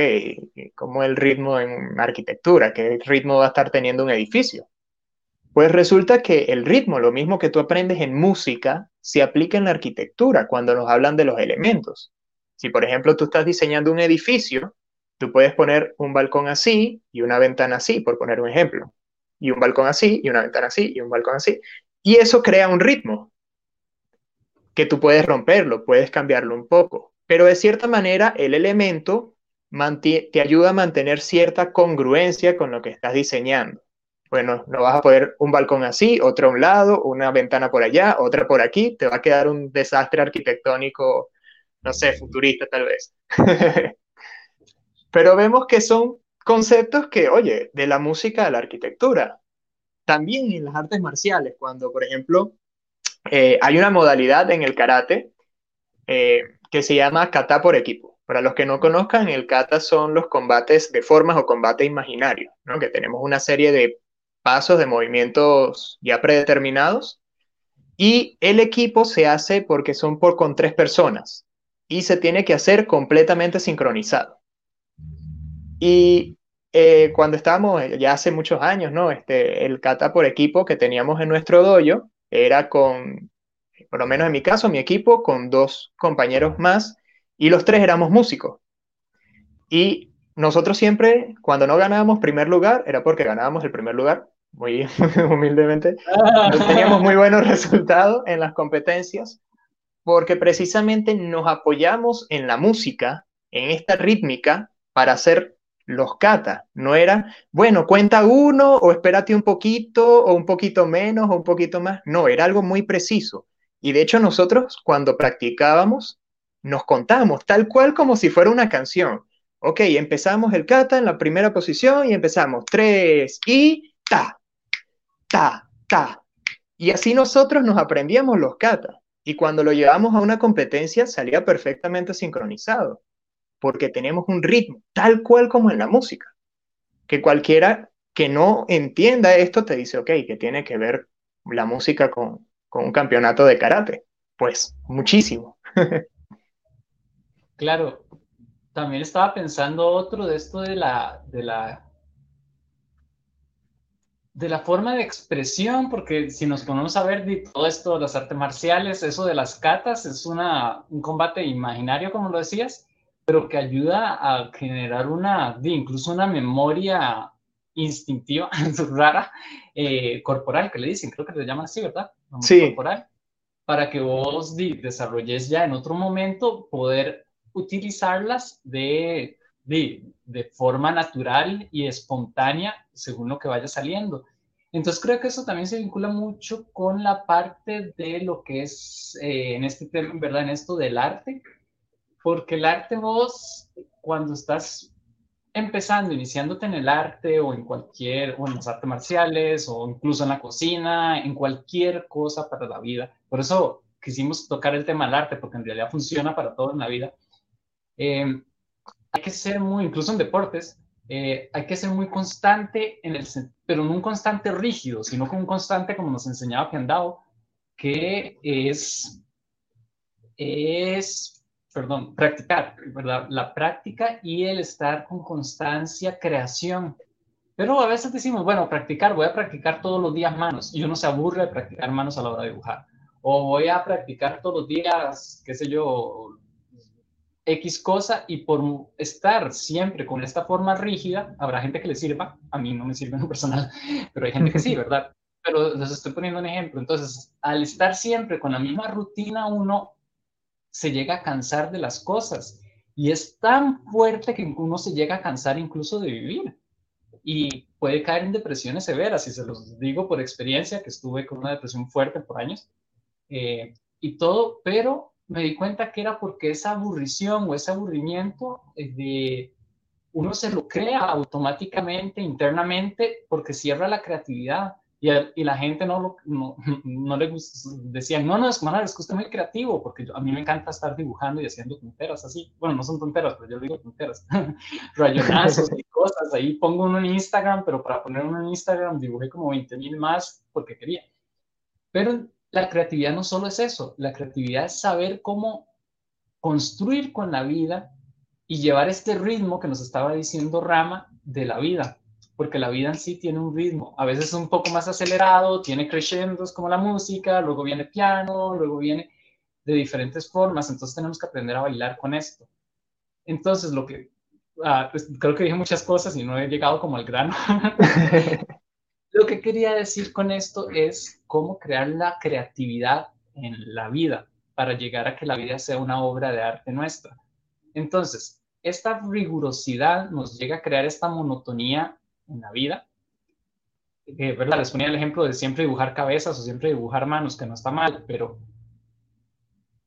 ¿cómo el ritmo en arquitectura? ¿Qué ritmo va a estar teniendo un edificio? Pues resulta que el ritmo, lo mismo que tú aprendes en música, se aplica en la arquitectura cuando nos hablan de los elementos. Si, por ejemplo, tú estás diseñando un edificio, tú puedes poner un balcón así y una ventana así, por poner un ejemplo. Y un balcón así y una ventana así y un balcón así. Y eso crea un ritmo que tú puedes romperlo, puedes cambiarlo un poco pero de cierta manera el elemento te ayuda a mantener cierta congruencia con lo que estás diseñando. Bueno, no vas a poder un balcón así, otro a un lado, una ventana por allá, otra por aquí, te va a quedar un desastre arquitectónico, no sé, futurista tal vez. Pero vemos que son conceptos que, oye, de la música a la arquitectura, también en las artes marciales, cuando, por ejemplo, eh, hay una modalidad en el karate eh, que se llama kata por equipo. Para los que no conozcan, el kata son los combates de formas o combate imaginario, ¿no? que tenemos una serie de pasos de movimientos ya predeterminados y el equipo se hace porque son por con tres personas y se tiene que hacer completamente sincronizado. Y eh, cuando estábamos, ya hace muchos años, ¿no? Este, el kata por equipo que teníamos en nuestro dojo era con por lo menos en mi caso, mi equipo con dos compañeros más y los tres éramos músicos. Y nosotros siempre, cuando no ganábamos primer lugar, era porque ganábamos el primer lugar, muy humildemente. No teníamos muy buenos resultados en las competencias porque precisamente nos apoyamos en la música, en esta rítmica, para hacer los kata. No era, bueno, cuenta uno o espérate un poquito o un poquito menos o un poquito más. No, era algo muy preciso. Y de hecho nosotros cuando practicábamos nos contábamos tal cual como si fuera una canción. Ok, empezamos el kata en la primera posición y empezamos tres y ta, ta, ta. Y así nosotros nos aprendíamos los kata. Y cuando lo llevamos a una competencia salía perfectamente sincronizado, porque tenemos un ritmo tal cual como en la música. Que cualquiera que no entienda esto te dice, ok, que tiene que ver la música con, con un campeonato de karate. Pues muchísimo. claro, también estaba pensando otro de esto de la, de la, de la forma de expresión, porque si nos ponemos a ver de todo esto las artes marciales, eso de las catas es una, un combate imaginario, como lo decías, pero que ayuda a generar una, incluso una memoria instintiva, rara, eh, corporal, que le dicen, creo que le llaman así, ¿verdad? sí. Corporal, para que vos desarrolles ya en otro momento poder utilizarlas de de, forma natural y espontánea según lo que vaya saliendo. Entonces creo que eso también se vincula mucho con la parte de lo que es eh, en este tema, ¿verdad? En esto del arte, porque el arte vos, cuando estás empezando, iniciándote en el arte o en cualquier, o en las artes marciales o incluso en la cocina, en cualquier cosa para la vida, por eso quisimos tocar el tema del arte, porque en realidad funciona para todo en la vida. Eh, hay que ser muy, incluso en deportes, eh, hay que ser muy constante, en el, pero no un constante rígido, sino con un constante, como nos enseñaba Kendall, que es, es, perdón, practicar, ¿verdad? La práctica y el estar con constancia, creación. Pero a veces decimos, bueno, practicar, voy a practicar todos los días manos, y uno se aburre de practicar manos a la hora de dibujar. O voy a practicar todos los días, qué sé yo, X cosa y por estar siempre con esta forma rígida, habrá gente que le sirva, a mí no me sirve en lo personal, pero hay gente que sí, ¿verdad? Pero les estoy poniendo un ejemplo. Entonces, al estar siempre con la misma rutina, uno se llega a cansar de las cosas y es tan fuerte que uno se llega a cansar incluso de vivir y puede caer en depresiones severas, y se los digo por experiencia, que estuve con una depresión fuerte por años eh, y todo, pero me di cuenta que era porque esa aburrición o ese aburrimiento eh, de uno se lo crea automáticamente, internamente, porque cierra la creatividad. Y, y la gente no, no, no le decían, no, no, es que es que usted es muy creativo, porque a mí me encanta estar dibujando y haciendo tonteras así. Bueno, no son tonteras, pero yo digo tonteras. Rayonazos y cosas. Ahí pongo uno en Instagram, pero para poner uno en Instagram dibujé como 20 mil más porque quería. Pero la creatividad no solo es eso, la creatividad es saber cómo construir con la vida y llevar este ritmo que nos estaba diciendo Rama de la vida, porque la vida en sí tiene un ritmo, a veces un poco más acelerado, tiene crescendos como la música, luego viene piano, luego viene de diferentes formas, entonces tenemos que aprender a bailar con esto. Entonces, lo que, ah, pues, creo que dije muchas cosas y no he llegado como al grano. Lo que quería decir con esto es cómo crear la creatividad en la vida para llegar a que la vida sea una obra de arte nuestra. Entonces, esta rigurosidad nos llega a crear esta monotonía en la vida. Eh, ¿verdad? Les ponía el ejemplo de siempre dibujar cabezas o siempre dibujar manos, que no está mal, pero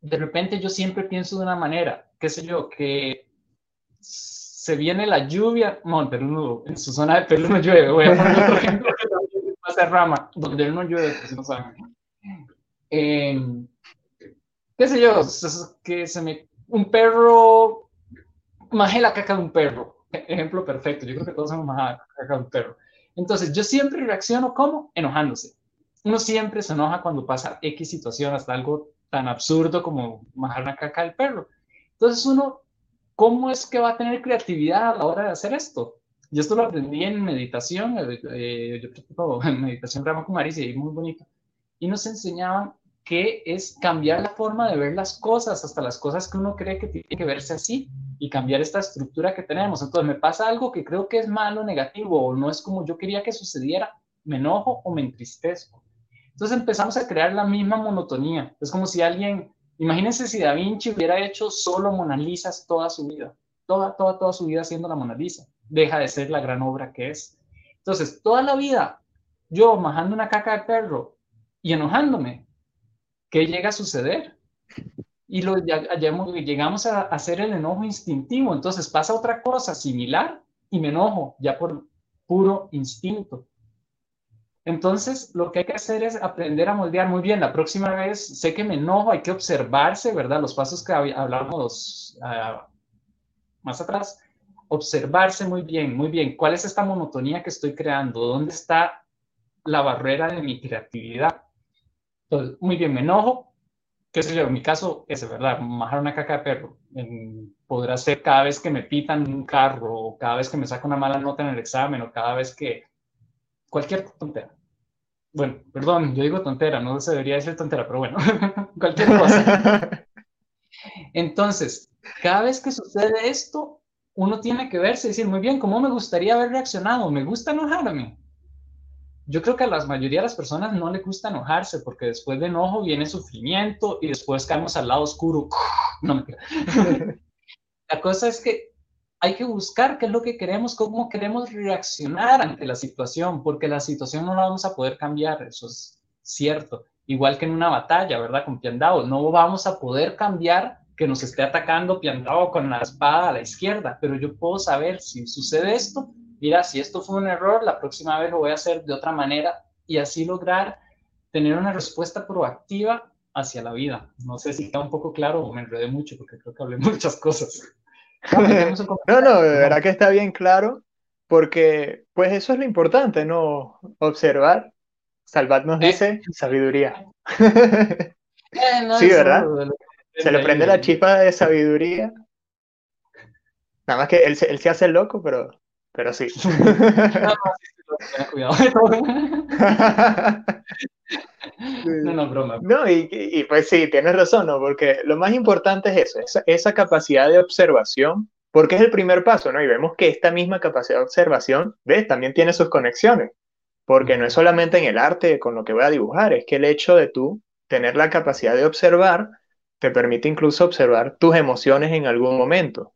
de repente yo siempre pienso de una manera, qué sé yo, que se viene la lluvia, no, en en su zona de Perú no llueve, voy a poner otro ejemplo que rama, donde no llueve, pues no saben. Eh, qué sé yo, que se me, un perro, majé la caca de un perro, ejemplo perfecto, yo creo que todos majado la caca de un perro. Entonces, yo siempre reacciono como enojándose. Uno siempre se enoja cuando pasa X situación, hasta algo tan absurdo como majar la caca del perro. Entonces, uno ¿cómo es que va a tener creatividad a la hora de hacer esto? Yo esto lo aprendí en meditación, eh, eh, en meditación Brahma Kumaris y muy bonito. Y nos enseñaban que es cambiar la forma de ver las cosas, hasta las cosas que uno cree que tiene que verse así, y cambiar esta estructura que tenemos. Entonces me pasa algo que creo que es malo, negativo, o no es como yo quería que sucediera, me enojo o me entristezco. Entonces empezamos a crear la misma monotonía. Es como si alguien Imagínense si Da Vinci hubiera hecho solo Mona Lisas toda su vida, toda, toda, toda su vida haciendo la Mona Lisa. Deja de ser la gran obra que es. Entonces, toda la vida, yo majando una caca de perro y enojándome, ¿qué llega a suceder? Y lo, llegamos a hacer el enojo instintivo. Entonces pasa otra cosa similar y me enojo ya por puro instinto. Entonces, lo que hay que hacer es aprender a moldear muy bien. La próxima vez, sé que me enojo, hay que observarse, ¿verdad? Los pasos que hablamos uh, más atrás. Observarse muy bien, muy bien. ¿Cuál es esta monotonía que estoy creando? ¿Dónde está la barrera de mi creatividad? Entonces, muy bien, me enojo. ¿Qué sé yo? En mi caso, es ¿verdad? Majar una caca de perro. podrá ser cada vez que me pitan un carro, o cada vez que me saco una mala nota en el examen, o cada vez que cualquier tontera. Bueno, perdón, yo digo tontera, no se debería decir tontera, pero bueno, cualquier cosa. Entonces, cada vez que sucede esto, uno tiene que verse y decir, muy bien, ¿cómo me gustaría haber reaccionado? ¿Me gusta enojarme? Yo creo que a la mayoría de las personas no le gusta enojarse porque después de enojo viene sufrimiento y después caemos al lado oscuro. No La cosa es que hay que buscar qué es lo que queremos, cómo queremos reaccionar ante la situación, porque la situación no la vamos a poder cambiar, eso es cierto. Igual que en una batalla, ¿verdad? Con Piandao, no vamos a poder cambiar que nos esté atacando Piandao con la espada a la izquierda, pero yo puedo saber si sucede esto, mira, si esto fue un error, la próxima vez lo voy a hacer de otra manera y así lograr tener una respuesta proactiva hacia la vida. No sé si está un poco claro o me enredé mucho porque creo que hablé muchas cosas. no, no, de verdad que está bien claro, porque pues eso es lo importante, ¿no? Observar. Salvat nos dice sabiduría. Eh, sí, ¿verdad? Se le prende la chispa de sabiduría. Nada más que él, él se hace loco, pero, pero sí. cuidado. No, no, broma. No, y, pues sí, tienes razón, ¿no? Porque lo más importante es eso, esa, capacidad de observación, porque es el primer paso, ¿no? Y vemos que esta misma capacidad de observación, ¿ves? También tiene sus conexiones, porque no es solamente en el arte con lo que voy a dibujar, es que el hecho de tú tener la capacidad de observar te permite incluso observar tus emociones en algún momento.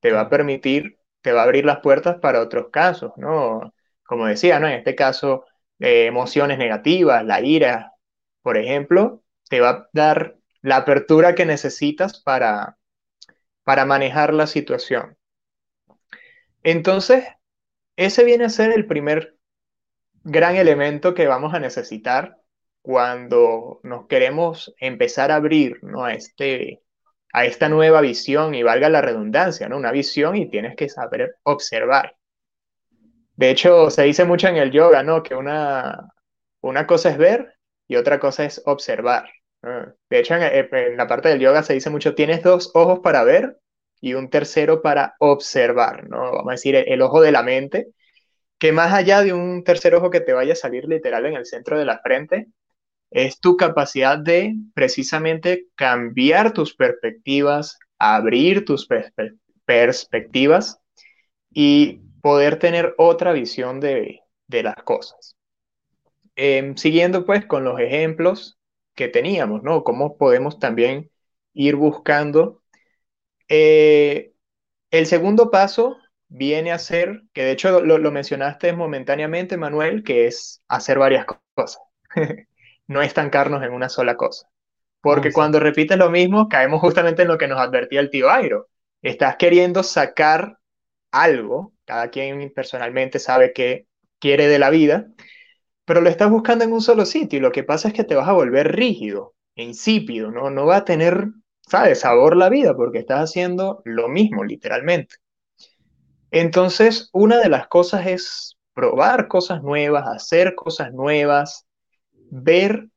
Te va a permitir, te va a abrir las puertas para otros casos, ¿no? Como decía, ¿no? En este caso, emociones negativas, la ira, por ejemplo, te va a dar la apertura que necesitas para, para manejar la situación. Entonces, ese viene a ser el primer gran elemento que vamos a necesitar cuando nos queremos empezar a abrir ¿no? a, este, a esta nueva visión, y valga la redundancia, ¿no? una visión y tienes que saber observar. De hecho, se dice mucho en el yoga, ¿no? Que una, una cosa es ver y otra cosa es observar. De hecho, en, la parte del yoga se dice mucho, tienes dos ojos para ver y un tercero para observar, ¿no? Vamos a decir, el, ojo de la mente, que más allá de un tercer ojo que te vaya a salir literal en el centro de la frente, es tu capacidad de precisamente cambiar tus perspectivas, abrir tus perspectivas y poder tener otra visión de, las cosas. Em, siguiendo pues con los ejemplos que teníamos, ¿no? Cómo podemos también ir buscando. Eh, el segundo paso viene a ser, que de hecho lo, lo mencionaste momentáneamente, Manuel, que es hacer varias cosas. no estancarnos en una sola cosa. Porque cuando repites lo mismo, caemos justamente en lo que nos advertía el tío Airo. Estás queriendo sacar algo cada quien personalmente sabe qué quiere de la vida, pero lo estás buscando en un solo sitio y lo que pasa es que te vas a volver rígido, insípido, ¿no? No va a tener, ¿sabes?, sabor la vida porque estás haciendo lo mismo, literalmente. Entonces, una de las cosas es probar cosas nuevas, hacer cosas nuevas, ver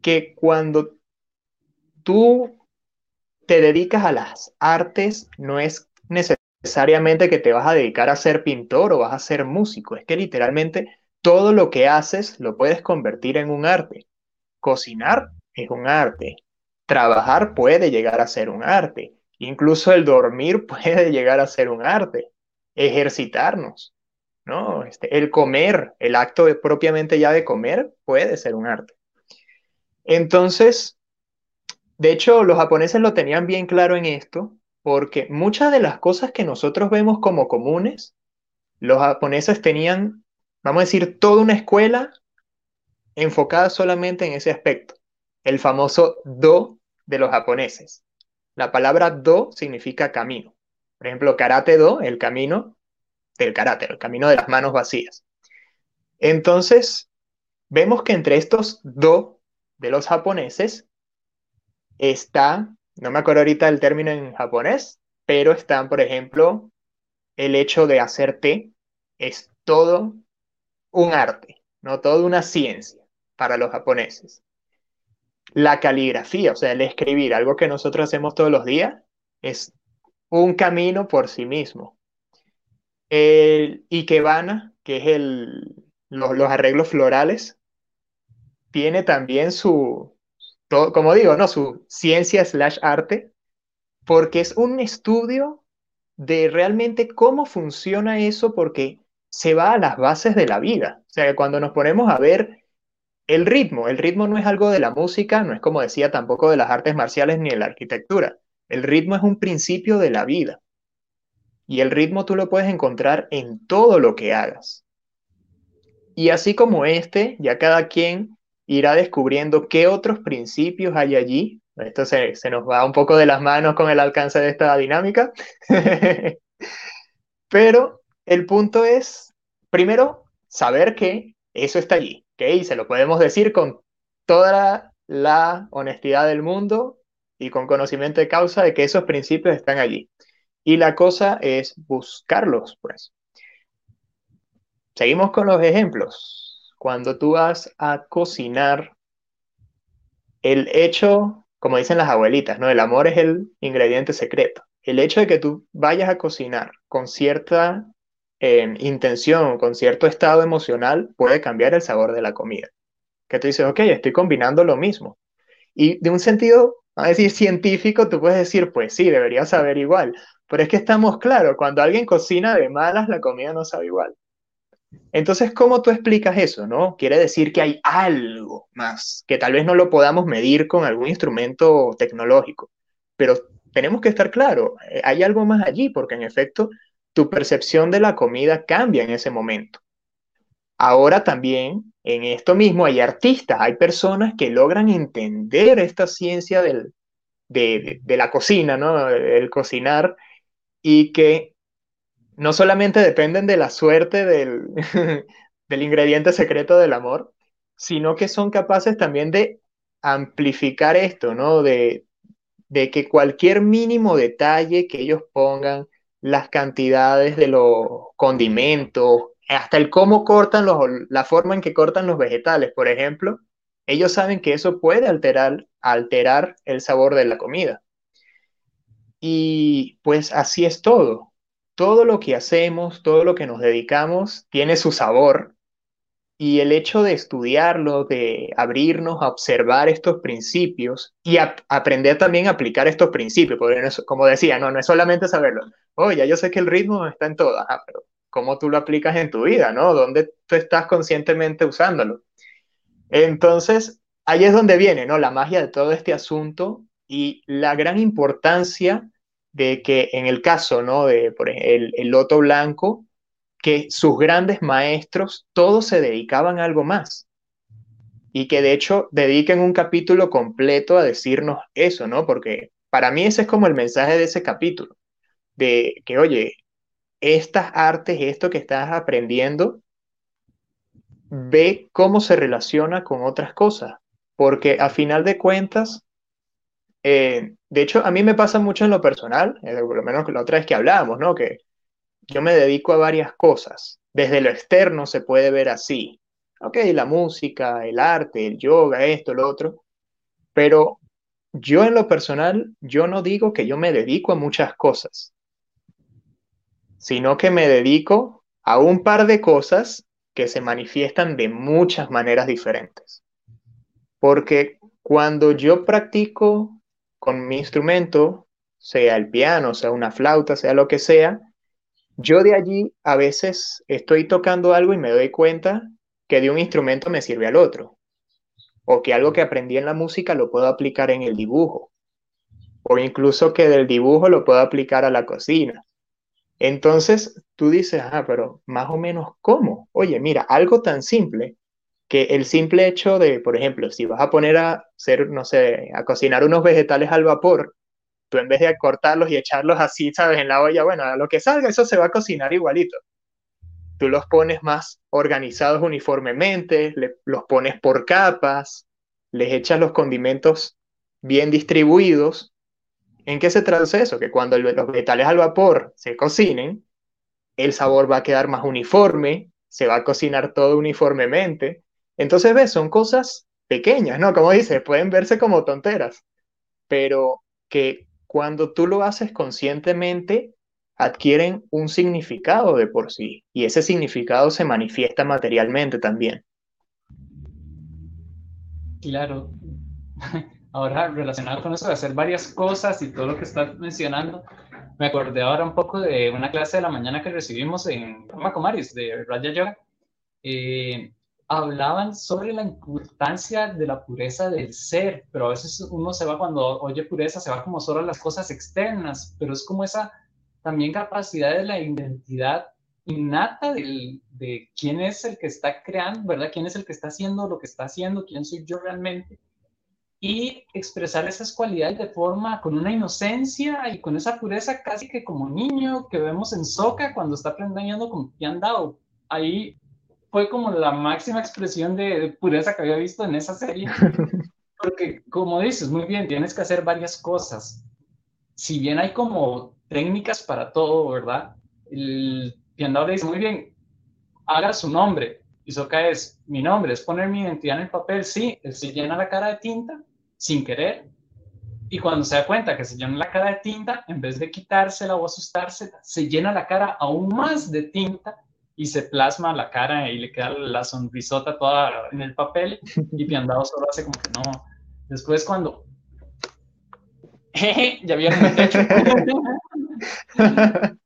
que cuando tú te dedicas a las artes no es necesariamente que te vas a dedicar a ser pintor o vas a ser músico, es que literalmente todo lo que haces lo puedes convertir en un arte. Cocinar es un arte, trabajar puede llegar a ser un arte, incluso el dormir puede llegar a ser un arte, ejercitarnos, Este, el comer, el acto propiamente ya de comer puede ser un arte. Entonces, de hecho, los japoneses lo tenían bien claro en esto porque muchas de las cosas que nosotros vemos como comunes, los japoneses tenían, vamos a decir, toda una escuela enfocada solamente en ese aspecto, el famoso do de los japoneses. La palabra do significa camino. Por ejemplo, karate do, el camino del karate, el camino de las manos vacías. Entonces, vemos que entre estos do de los japoneses está no me acuerdo ahorita el término en japonés, pero están, por ejemplo, el hecho de hacer té es todo un arte, no toda una ciencia para los japoneses. La caligrafía, o sea, el escribir, algo que nosotros hacemos todos los días, es un camino por sí mismo. El Ikebana, que es el, los, arreglos florales, tiene también su, como digo, ¿no? Su ciencia slash arte, porque es un estudio de realmente cómo funciona eso, porque se va a las bases de la vida. O sea, que cuando nos ponemos a ver el ritmo, el ritmo no es algo de la música, no es como decía tampoco de las artes marciales ni de la arquitectura. El ritmo es un principio de la vida. Y el ritmo tú lo puedes encontrar en todo lo que hagas. Y así como este, ya cada quien irá descubriendo qué otros principios hay allí. Esto se, se nos va un poco de las manos con el alcance de esta dinámica. Pero el punto es, primero, saber que eso está allí, y se lo podemos decir con toda la, honestidad del mundo y con conocimiento de causa de que esos principios están allí. Y la cosa es buscarlos, pues. Seguimos con los ejemplos. Cuando tú vas a cocinar, el hecho, como dicen las abuelitas, ¿no? El amor es el ingrediente secreto. El hecho de que tú vayas a cocinar con cierta intención, con cierto estado emocional, puede cambiar el sabor de la comida. Que tú dices, ok, estoy combinando lo mismo. Y de un sentido, a decir, científico, tú puedes decir, pues sí, debería saber igual. Pero es que estamos claros, cuando alguien cocina de malas, la comida no sabe igual. Entonces, ¿cómo tú explicas eso, no? Quiere decir que hay algo más, que tal vez no lo podamos medir con algún instrumento tecnológico, pero tenemos que estar claros, eh, hay algo más allí, porque en efecto tu percepción de la comida cambia en ese momento. Ahora también, en esto mismo, hay artistas, hay personas que logran entender esta ciencia del, de, la cocina, ¿no? El cocinar, y que no solamente dependen de la suerte del, del ingrediente secreto del amor, sino que son capaces también de amplificar esto, ¿no? De, de que cualquier mínimo detalle que ellos pongan, las cantidades de los condimentos, hasta el cómo cortan los, la forma en que cortan los vegetales, por ejemplo, ellos saben que eso puede alterar, alterar el sabor de la comida. Y pues así es todo. Todo lo que hacemos, todo lo que nos dedicamos, tiene su sabor y el hecho de estudiarlo, de abrirnos a observar estos principios y aprender también a aplicar estos principios, porque como decía, no, no es solamente saberlo. Oye, yo sé que el ritmo está en todas, pero ¿cómo tú lo aplicas en tu vida, no? ¿Dónde tú estás conscientemente usándolo? Entonces, ahí es donde viene, ¿no? La magia de todo este asunto y la gran importancia de que en el caso, ¿no? De por ejemplo, el loto blanco, que sus grandes maestros todos se dedicaban a algo más. Y que de hecho dediquen un capítulo completo a decirnos eso, ¿no? Porque para mí ese es como el mensaje de ese capítulo, de que, oye, estas artes, esto que estás aprendiendo, ve cómo se relaciona con otras cosas, porque a final de cuentas, eh, de hecho, a mí me pasa mucho en lo personal, eh, por lo menos la otra vez que hablábamos, ¿no? Que yo me dedico a varias cosas. Desde lo externo se puede ver así. Ok, la música, el arte, el yoga, esto, lo otro. Pero yo en lo personal, yo no digo que yo me dedico a muchas cosas, sino que me dedico a un par de cosas que se manifiestan de muchas maneras diferentes. Porque cuando yo practico con mi instrumento, sea el piano, sea una flauta, sea lo que sea, yo de allí a veces estoy tocando algo y me doy cuenta que de un instrumento me sirve al otro, o que algo que aprendí en la música lo puedo aplicar en el dibujo, o incluso que del dibujo lo puedo aplicar a la cocina. Entonces tú dices, ah, pero más o menos cómo. Oye, mira, algo tan simple que el simple hecho de, por ejemplo, si vas a poner a hacer, no sé, a cocinar unos vegetales al vapor, tú en vez de cortarlos y echarlos así, ¿sabes? En la olla, bueno, a lo que salga, eso se va a cocinar igualito. Tú los pones más organizados uniformemente, los pones por capas, les echas los condimentos bien distribuidos. ¿En qué se traduce eso? Que cuando los vegetales al vapor se cocinen, el sabor va a quedar más uniforme, se va a cocinar todo uniformemente. Entonces, ves, son cosas pequeñas, ¿no? Como dices, pueden verse como tonteras, pero que cuando tú lo haces conscientemente, adquieren un significado de por sí y ese significado se manifiesta materialmente también. Claro. Ahora, relacionado con eso de hacer varias cosas y todo lo que estás mencionando, me acordé ahora un poco de una clase de la mañana que recibimos en Roma Comaris de Raja Yoga. Eh, hablaban sobre la importancia de la pureza del ser, pero a veces uno se va cuando oye pureza, se va como solo a las cosas externas, pero es como esa también capacidad de la identidad innata de quién es el que está creando, ¿verdad? ¿Quién es el que está haciendo lo que está haciendo? ¿Quién soy yo realmente? Y expresar esas cualidades de forma con una inocencia y con esa pureza casi que como niño que vemos en Soca cuando está aprendiendo con Piandao. Ahí fue como la máxima expresión de, pureza que había visto en esa serie. Porque, como dices, muy bien, tienes que hacer varias cosas. Si bien hay como técnicas para todo, ¿verdad? El piandao le dice, muy bien, haga su nombre. Y Soka es, mi nombre, es poner mi identidad en el papel. Sí, él se llena la cara de tinta sin querer. Y cuando se da cuenta que se llena la cara de tinta, en vez de quitársela o asustarse, se llena la cara aún más de tinta y se plasma la cara y le queda la sonrisota toda en el papel y Piandao solo hace como que no. Después cuando... ya vieron el techo.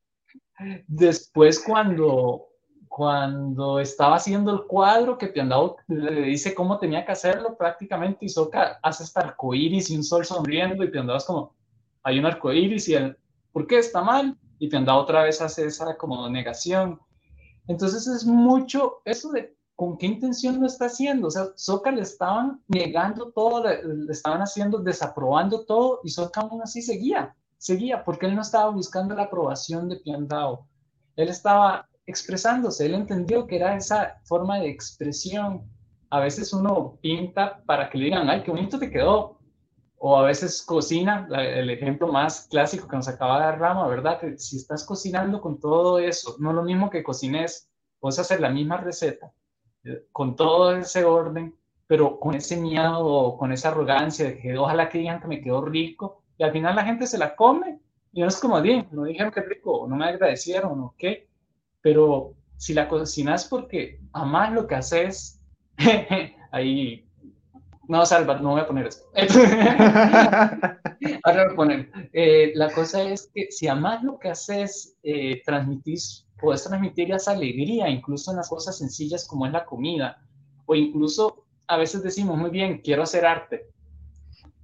Después cuando, cuando estaba haciendo el cuadro que Piandao le dice cómo tenía que hacerlo, prácticamente Isoka hace este arcoíris y un sol sonriendo y Piandao es como, hay un arcoíris y él, ¿por qué está mal? Y Piandao otra vez hace esa como negación entonces es mucho eso de con qué intención lo está haciendo. O sea, Soca le estaban negando todo, le, estaban haciendo, desaprobando todo y Soca aún así seguía, seguía, porque él no estaba buscando la aprobación de Piandao. Él estaba expresándose, él entendió que era esa forma de expresión. A veces uno pinta para que le digan, ay, qué bonito te quedó, o a veces cocina, el ejemplo más clásico que nos acaba de dar Rama, ¿verdad? Que si estás cocinando con todo eso, no lo mismo que cocines, puedes hacer la misma receta, eh, con todo ese orden, pero con ese miedo, con esa arrogancia de que ojalá que digan que me quedó rico, y al final la gente se la come, y no es como, bien, no dijeron que rico, no me agradecieron, ¿o qué? Pero si la cocinas porque amas lo que haces, ahí no, Salva, no voy a poner eso. Ahora voy a poner. Eh, la cosa es que si amas lo que haces, eh, transmitís, puedes transmitir esa alegría, incluso en las cosas sencillas como es la comida. O incluso a veces decimos, muy bien, quiero hacer arte.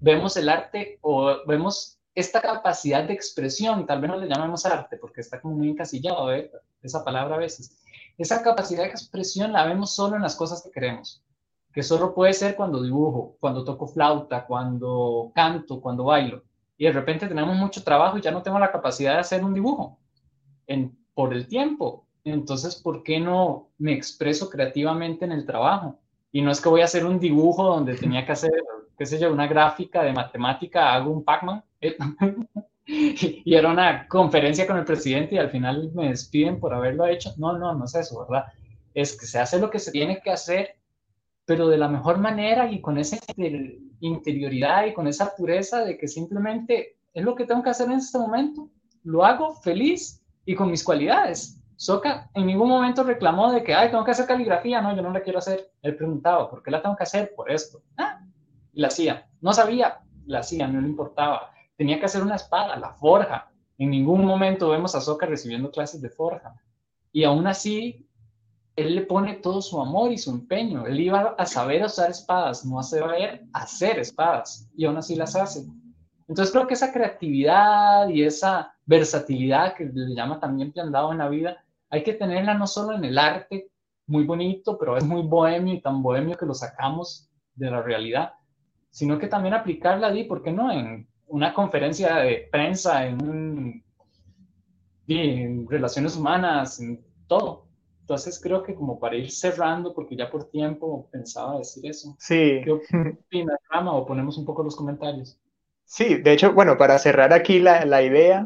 Vemos el arte o vemos esta capacidad de expresión, tal vez no le llamemos arte porque está como muy encasillado ¿eh? esa palabra a veces. Esa capacidad de expresión la vemos solo en las cosas que queremos que solo puede ser cuando dibujo, cuando toco flauta, cuando canto, cuando bailo. Y de repente tenemos mucho trabajo y ya no tengo la capacidad de hacer un dibujo en, por el tiempo. Entonces, ¿por qué no me expreso creativamente en el trabajo? Y no es que voy a hacer un dibujo donde tenía que hacer, qué sé yo, una gráfica de matemática, hago un Pac-Man. y era una conferencia con el presidente y al final me despiden por haberlo hecho. No, no, no es eso, ¿verdad? Es que se hace lo que se tiene que hacer pero de la mejor manera y con esa interioridad y con esa pureza de que simplemente es lo que tengo que hacer en este momento. Lo hago feliz y con mis cualidades. Soca en ningún momento reclamó de que, ay, tengo que hacer caligrafía. No, yo no la quiero hacer. Él preguntaba, ¿por qué la tengo que hacer? Por esto. Ah, y la hacía. No sabía, la hacía, no le importaba. Tenía que hacer una espada, la forja. En ningún momento vemos a Soca recibiendo clases de forja. Y aún así, él le pone todo su amor y su empeño. Él iba a saber usar espadas, no a saber hacer espadas, y aún así las hace. Entonces creo que esa creatividad y esa versatilidad que le llama también Piandado en la vida, hay que tenerla no solo en el arte, muy bonito, pero es muy bohemio y tan bohemio que lo sacamos de la realidad, sino que también aplicarla ahí, ¿por qué no? En una conferencia de prensa, en, en relaciones humanas, en todo. Entonces creo que como para ir cerrando, porque ya por tiempo pensaba decir eso. Sí. ¿Qué opinas, Rama? O ponemos un poco los comentarios. Sí, de hecho, bueno, para cerrar aquí la, la idea,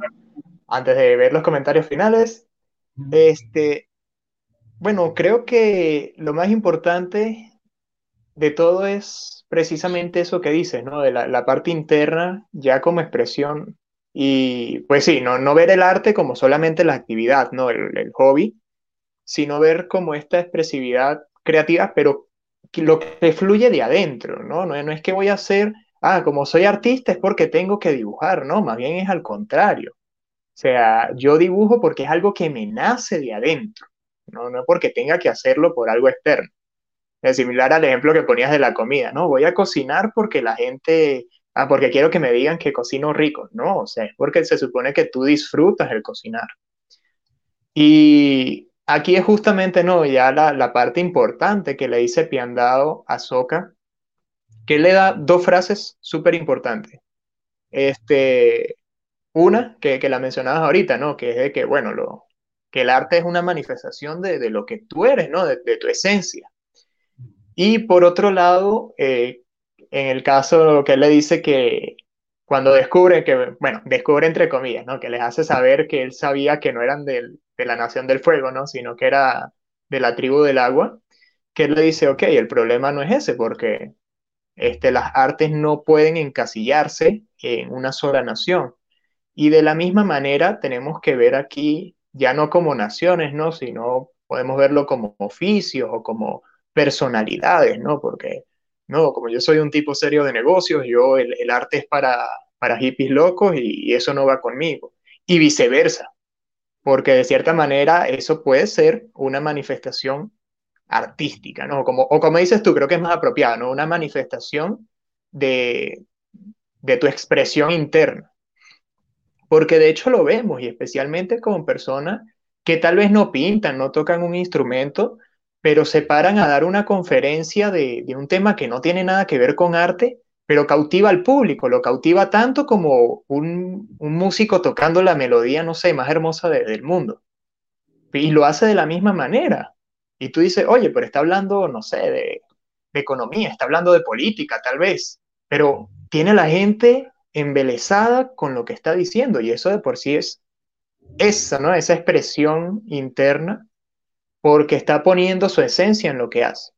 antes de ver los comentarios finales, este, bueno, creo que lo más importante de todo es precisamente eso que dice, ¿no? De la, la parte interna, ya como expresión Y pues sí, no, no ver el arte como solamente la actividad, ¿no? El, el hobby, sino ver como esta expresividad creativa, pero lo que fluye de adentro, ¿no? No, no es que voy a hacer, ah, como soy artista es porque tengo que dibujar, no, más bien es al contrario. O sea, yo dibujo porque es algo que me nace de adentro, no, no porque tenga que hacerlo por algo externo. Es similar al ejemplo que ponías de la comida, ¿no? Voy a cocinar porque la gente, ah, porque quiero que me digan que cocino rico, ¿no? O sea, es porque se supone que tú disfrutas el cocinar. Y aquí es justamente, ¿no? Ya la, la parte importante que le dice Piandao a Soka, que le da dos frases súper importantes. Este, una, que, que, la mencionabas ahorita, ¿no? Que es de que, bueno, lo, que el arte es una manifestación de, de lo que tú eres, ¿no? De, tu esencia. Y por otro lado, eh, en el caso que él le dice que cuando descubre que, bueno, descubre entre comillas, ¿no? Que les hace saber que él sabía que no eran del, de la nación del fuego, ¿no? Sino que era de la tribu del agua, que él le dice, ok, el problema no es ese, porque este, las artes no pueden encasillarse en una sola nación. Y de la misma manera tenemos que ver aquí, ya no como naciones, ¿no? Sino podemos verlo como oficios o como personalidades, ¿no? Porque, no, como yo soy un tipo serio de negocios, yo el, el arte es para, para hippies locos y, y eso no va conmigo. Y viceversa, porque de cierta manera eso puede ser una manifestación artística, ¿no? Como, o como dices tú, creo que es más apropiado, ¿no? Una manifestación de, de tu expresión interna. Porque de hecho lo vemos, y especialmente con personas que tal vez no pintan, no tocan un instrumento, pero se paran a dar una conferencia de, de un tema que no tiene nada que ver con arte, pero cautiva al público, lo cautiva tanto como un, un músico tocando la melodía, no sé, más hermosa de, del mundo. Y lo hace de la misma manera. Y tú dices, oye, pero está hablando, no sé, de, de economía, está hablando de política, tal vez, pero tiene la gente embelesada con lo que está diciendo y eso de por sí es esa, ¿no? Esa expresión interna porque está poniendo su esencia en lo que hace.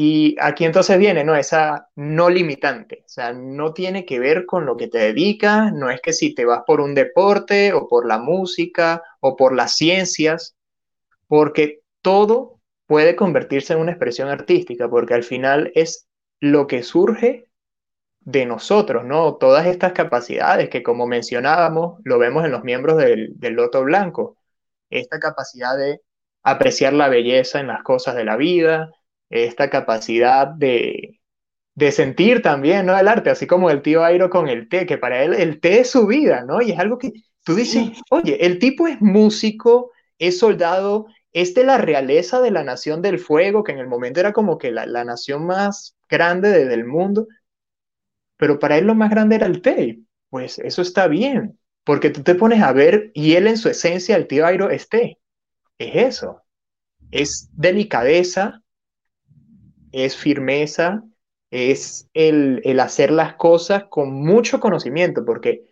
Y aquí entonces viene, ¿no? Esa no limitante, o sea, no tiene que ver con lo que te dedicas, no es que si te vas por un deporte o por la música o por las ciencias, porque todo puede convertirse en una expresión artística, porque al final es lo que surge de nosotros, ¿no? Todas estas capacidades que como mencionábamos, lo vemos en los miembros del, del Loto Blanco, esta capacidad de apreciar la belleza en las cosas de la vida, esta capacidad de, de sentir también, ¿no? El arte, así como el tío Airo con el té, que para él el té es su vida, ¿no? Y es algo que tú dices, oye, el tipo es músico, es soldado, es de la realeza de la Nación del Fuego, que en el momento era como que la, la nación más grande de, del mundo, pero para él lo más grande era el té. Pues eso está bien, porque tú te pones a ver, y él en su esencia, el tío Airo, es té. Es eso. Es delicadeza, es firmeza, es el, el, hacer las cosas con mucho conocimiento, porque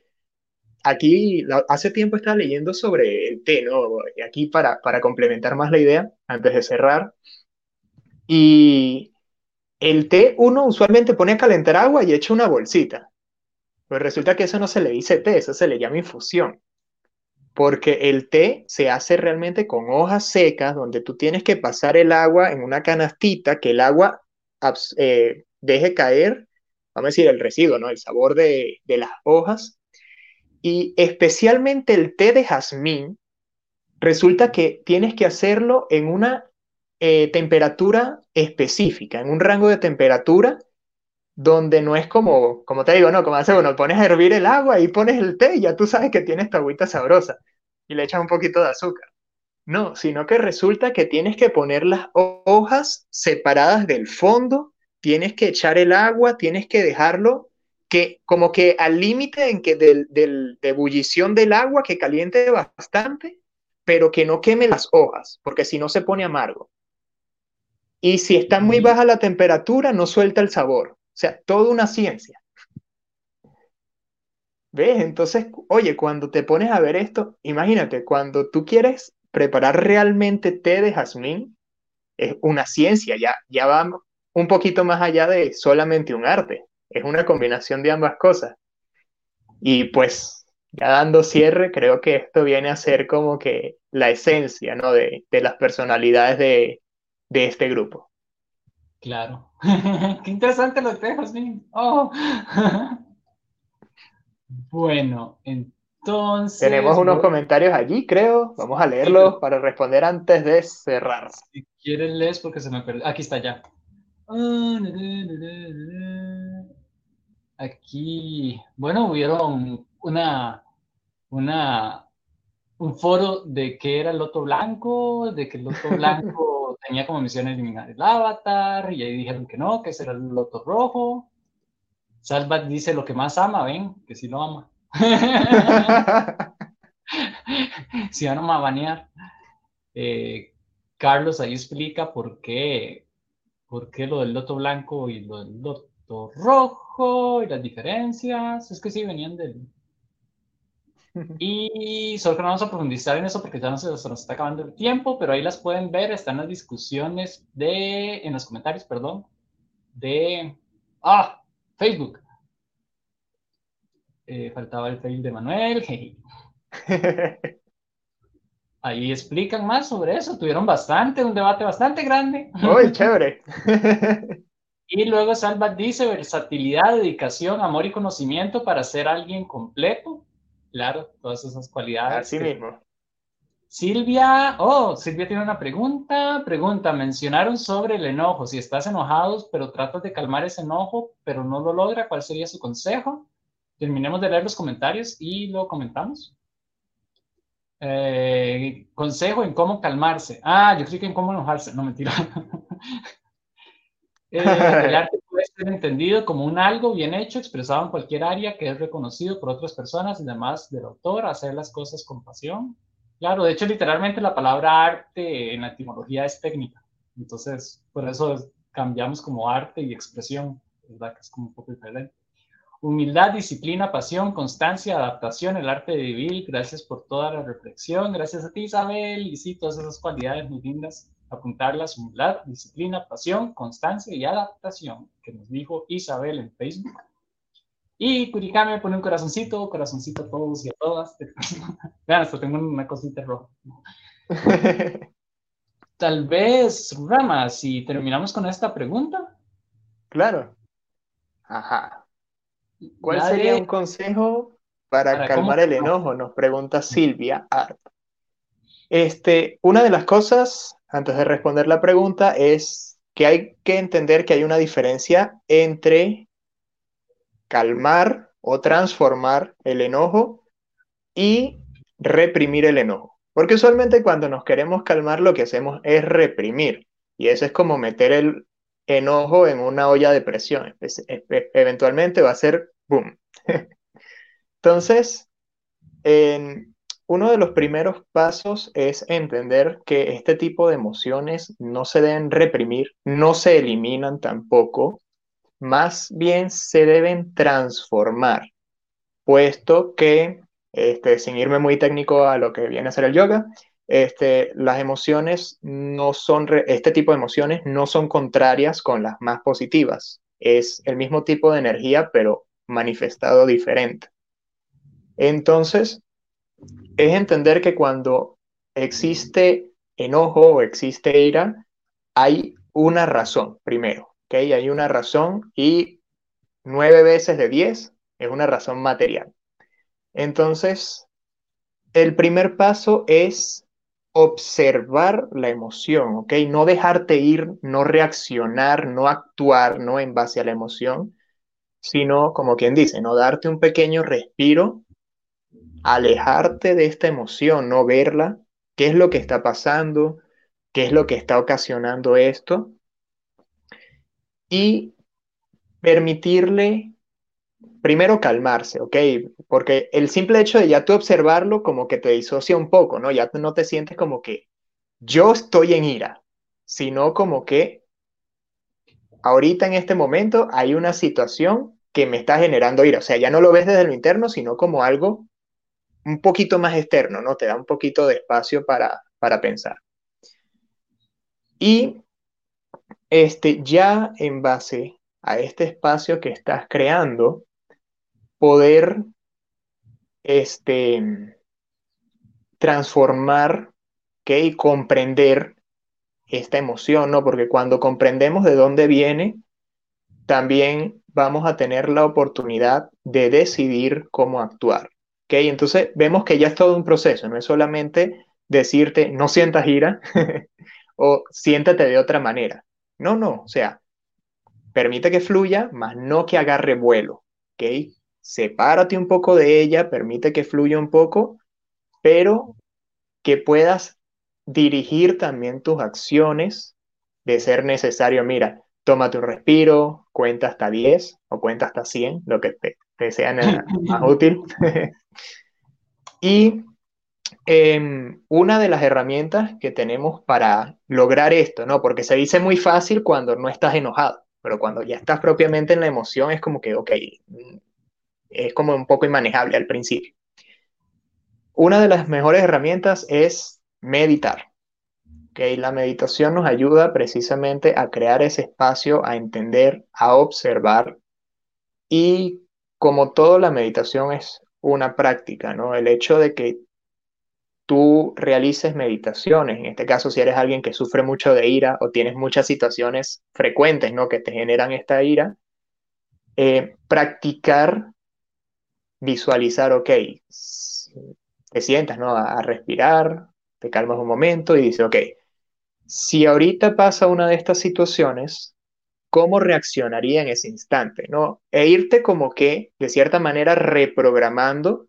aquí hace tiempo estaba leyendo sobre el té, ¿no? Aquí para, para complementar más la idea, antes de cerrar, y el té uno usualmente pone a calentar agua y echa una bolsita, pues resulta que eso no se le dice té, eso se le llama infusión porque el té se hace realmente con hojas secas, donde tú tienes que pasar el agua en una canastita, que el agua eh, deje caer, vamos a decir, el residuo, ¿no? El sabor de, las hojas. Y especialmente el té de jazmín, resulta que tienes que hacerlo en una eh, temperatura específica, en un rango de temperatura donde no es como, como te digo, no, como hace uno, pones a hervir el agua y pones el té y ya tú sabes que tienes tu agüita sabrosa y le echas un poquito de azúcar. No, sino que resulta que tienes que poner las hojas separadas del fondo, tienes que echar el agua, tienes que dejarlo que como que al límite en que del, del, de ebullición del agua que caliente bastante, pero que no queme las hojas, porque si no se pone amargo. Y si está muy baja la temperatura, no suelta el sabor. O sea, toda una ciencia. ¿Ves? Entonces, oye, cuando te pones a ver esto, imagínate, cuando tú quieres preparar realmente té de jazmín, es una ciencia, ya, ya va un poquito más allá de solamente un arte, es una combinación de ambas cosas. Y pues ya dando cierre, creo que esto viene a ser como que la esencia, ¿no? De, las personalidades de, este grupo. Claro. Qué interesante los tejos, Oh. bueno, entonces... Tenemos unos comentarios allí, creo. Vamos a leerlos para responder antes de cerrar. Si quieres, lees porque se me perdió. Aquí está ya. Aquí, bueno, hubieron una, una, un foro de qué era el loto blanco, de que el loto blanco tenía como misión eliminar el avatar, y ahí dijeron que no, que ese era el loto rojo. Salvat dice lo que más ama, ven, que sí lo ama. si van a banear. Eh, Carlos ahí explica por qué, por qué lo del loto blanco y lo del loto rojo y las diferencias. Es que sí, venían del, y solo que no vamos a profundizar en eso porque ya no se, nos está acabando el tiempo, pero ahí las pueden ver, están las discusiones de, en los comentarios, perdón, de, ah, Facebook. Eh, faltaba el fail de Manuel. Ahí explican más sobre eso, tuvieron bastante, un debate bastante grande. Uy, chévere. Y luego Salva dice versatilidad, dedicación, amor y conocimiento para ser alguien completo Claro, todas esas cualidades. Así mismo. Silvia, oh, Silvia tiene una pregunta. Pregunta, mencionaron sobre el enojo. Si estás enojado, pero tratas de calmar ese enojo, pero no lo logra, ¿cuál sería su consejo? Terminemos de leer los comentarios y lo comentamos. Eh, consejo en cómo calmarse. Ah, yo creo que en cómo enojarse. No, mentira. Eh, el arte puede ser entendido como un algo bien hecho, expresado en cualquier área que es reconocido por otras personas y además del autor, hacer las cosas con pasión. Claro, de hecho, literalmente la palabra arte en la etimología es técnica. Entonces, por eso cambiamos como arte y expresión, ¿verdad? Que es como un poco diferente. Humildad, disciplina, pasión, constancia, adaptación, el arte de vivir. Gracias por toda la reflexión. Gracias a ti, Isabel. Y sí, todas esas cualidades muy lindas apuntarlas, humildad, disciplina, pasión, constancia y adaptación, que nos dijo Isabel en Facebook. Y Curicame pone un corazoncito, corazoncito a todos y a todas. Vean, hasta tengo una cosita roja. Tal vez, Rama, si terminamos con esta pregunta. Claro. Ajá. ¿Cuál sería un consejo para, calmar el enojo? Nos pregunta Silvia Art. Este, una de las cosas antes de responder la pregunta, es que hay que entender que hay una diferencia entre calmar o transformar el enojo y reprimir el enojo. Porque usualmente cuando nos queremos calmar lo que hacemos es reprimir. Y eso es como meter el enojo en una olla de presión. Eventualmente va a ser boom. Entonces, en, uno de los primeros pasos es entender que este tipo de emociones no se deben reprimir, no se eliminan tampoco, más bien se deben transformar, puesto que, este, sin irme muy técnico a lo que viene a ser el yoga, este, las emociones no son, este tipo de emociones no son contrarias con las más positivas. Es el mismo tipo de energía, pero manifestado diferente. Entonces, es entender que cuando existe enojo o existe ira, hay una razón, primero, ¿ok? Hay una razón y nueve veces de diez es una razón material. Entonces, el primer paso es observar la emoción. No dejarte ir, no reaccionar, no actuar, no en base a la emoción, sino, como quien dice, no darte un pequeño respiro alejarte de esta emoción, no verla, qué es lo que está pasando, qué es lo que está ocasionando esto, y permitirle primero calmarse, ¿ok? Porque el simple hecho de ya tú observarlo como que te disocia un poco, ¿no? Ya no te sientes como que yo estoy en ira, sino como que ahorita en este momento hay una situación que me está generando ira, o sea, ya no lo ves desde lo interno, sino como algo un poquito más externo, ¿no? Te da un poquito de espacio para, para pensar. Y este, ya en base a este espacio que estás creando, poder este, transformar y comprender esta emoción, ¿no? Porque cuando comprendemos de dónde viene, también vamos a tener la oportunidad de decidir cómo actuar. Entonces vemos que ya es todo un proceso, no es solamente decirte no sientas ira o siéntate de otra manera. No, no, o sea, permite que fluya, más no que agarre vuelo. ¿ok? Sepárate un poco de ella, permite que fluya un poco, pero que puedas dirigir también tus acciones de ser necesario. Mira, tómate un respiro, cuenta hasta 10 o cuenta hasta 100, lo que te, sea más útil. y em, una de las herramientas que tenemos para lograr esto, ¿no? Porque se dice muy fácil cuando no estás enojado, pero cuando ya estás propiamente en la emoción es como que, ok, es como un poco inmanejable al principio. Una de las mejores herramientas es meditar. Okay, la meditación nos ayuda precisamente a crear ese espacio, a entender, a observar y como todo la meditación es una práctica, ¿no? El hecho de que tú realices meditaciones, en este caso si eres alguien que sufre mucho de ira o tienes muchas situaciones frecuentes, ¿no? Que te generan esta ira, eh, practicar, visualizar, ok, te sientas, ¿no? A, a respirar, te calmas un momento y dices, ok, si ahorita pasa una de estas situaciones, ¿cómo reaccionaría en ese instante? ¿no? E irte como que, de cierta manera, reprogramando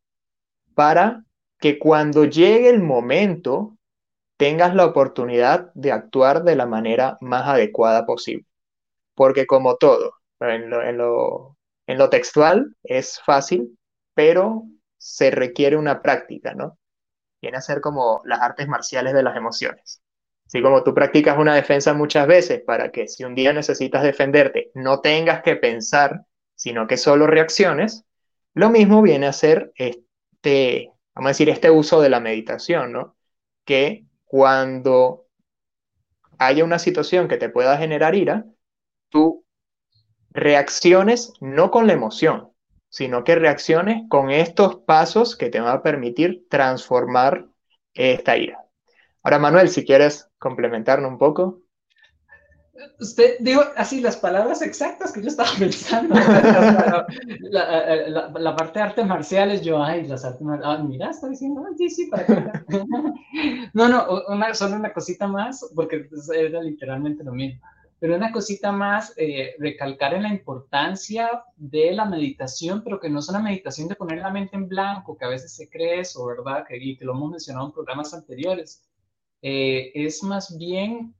para que cuando llegue el momento tengas la oportunidad de actuar de la manera más adecuada posible. Porque como todo, en lo, textual es fácil, pero se requiere una práctica, ¿no? Viene a ser como las artes marciales de las emociones. Así como tú practicas una defensa muchas veces para que si un día necesitas defenderte no tengas que pensar, sino que solo reacciones, lo mismo viene a ser este, vamos a decir, este uso de la meditación, ¿no? Que cuando haya una situación que te pueda generar ira, tú reacciones no con la emoción, sino que reacciones con estos pasos que te van a permitir transformar esta ira. Ahora, Manuel, si quieres complementarnos un poco. Usted digo así las palabras exactas que yo estaba pensando. la, parte de artes marciales, yo, ay, las artes marciales, ah, mira, está diciendo, sí, sí, para qué. no, no, una, solo una cosita más, porque era literalmente lo mismo. Pero una cosita más, eh, recalcar en la importancia de la meditación, pero que no es una meditación de poner la mente en blanco, que a veces se cree eso, ¿verdad? Que, y que lo hemos mencionado en programas anteriores eh, es más bien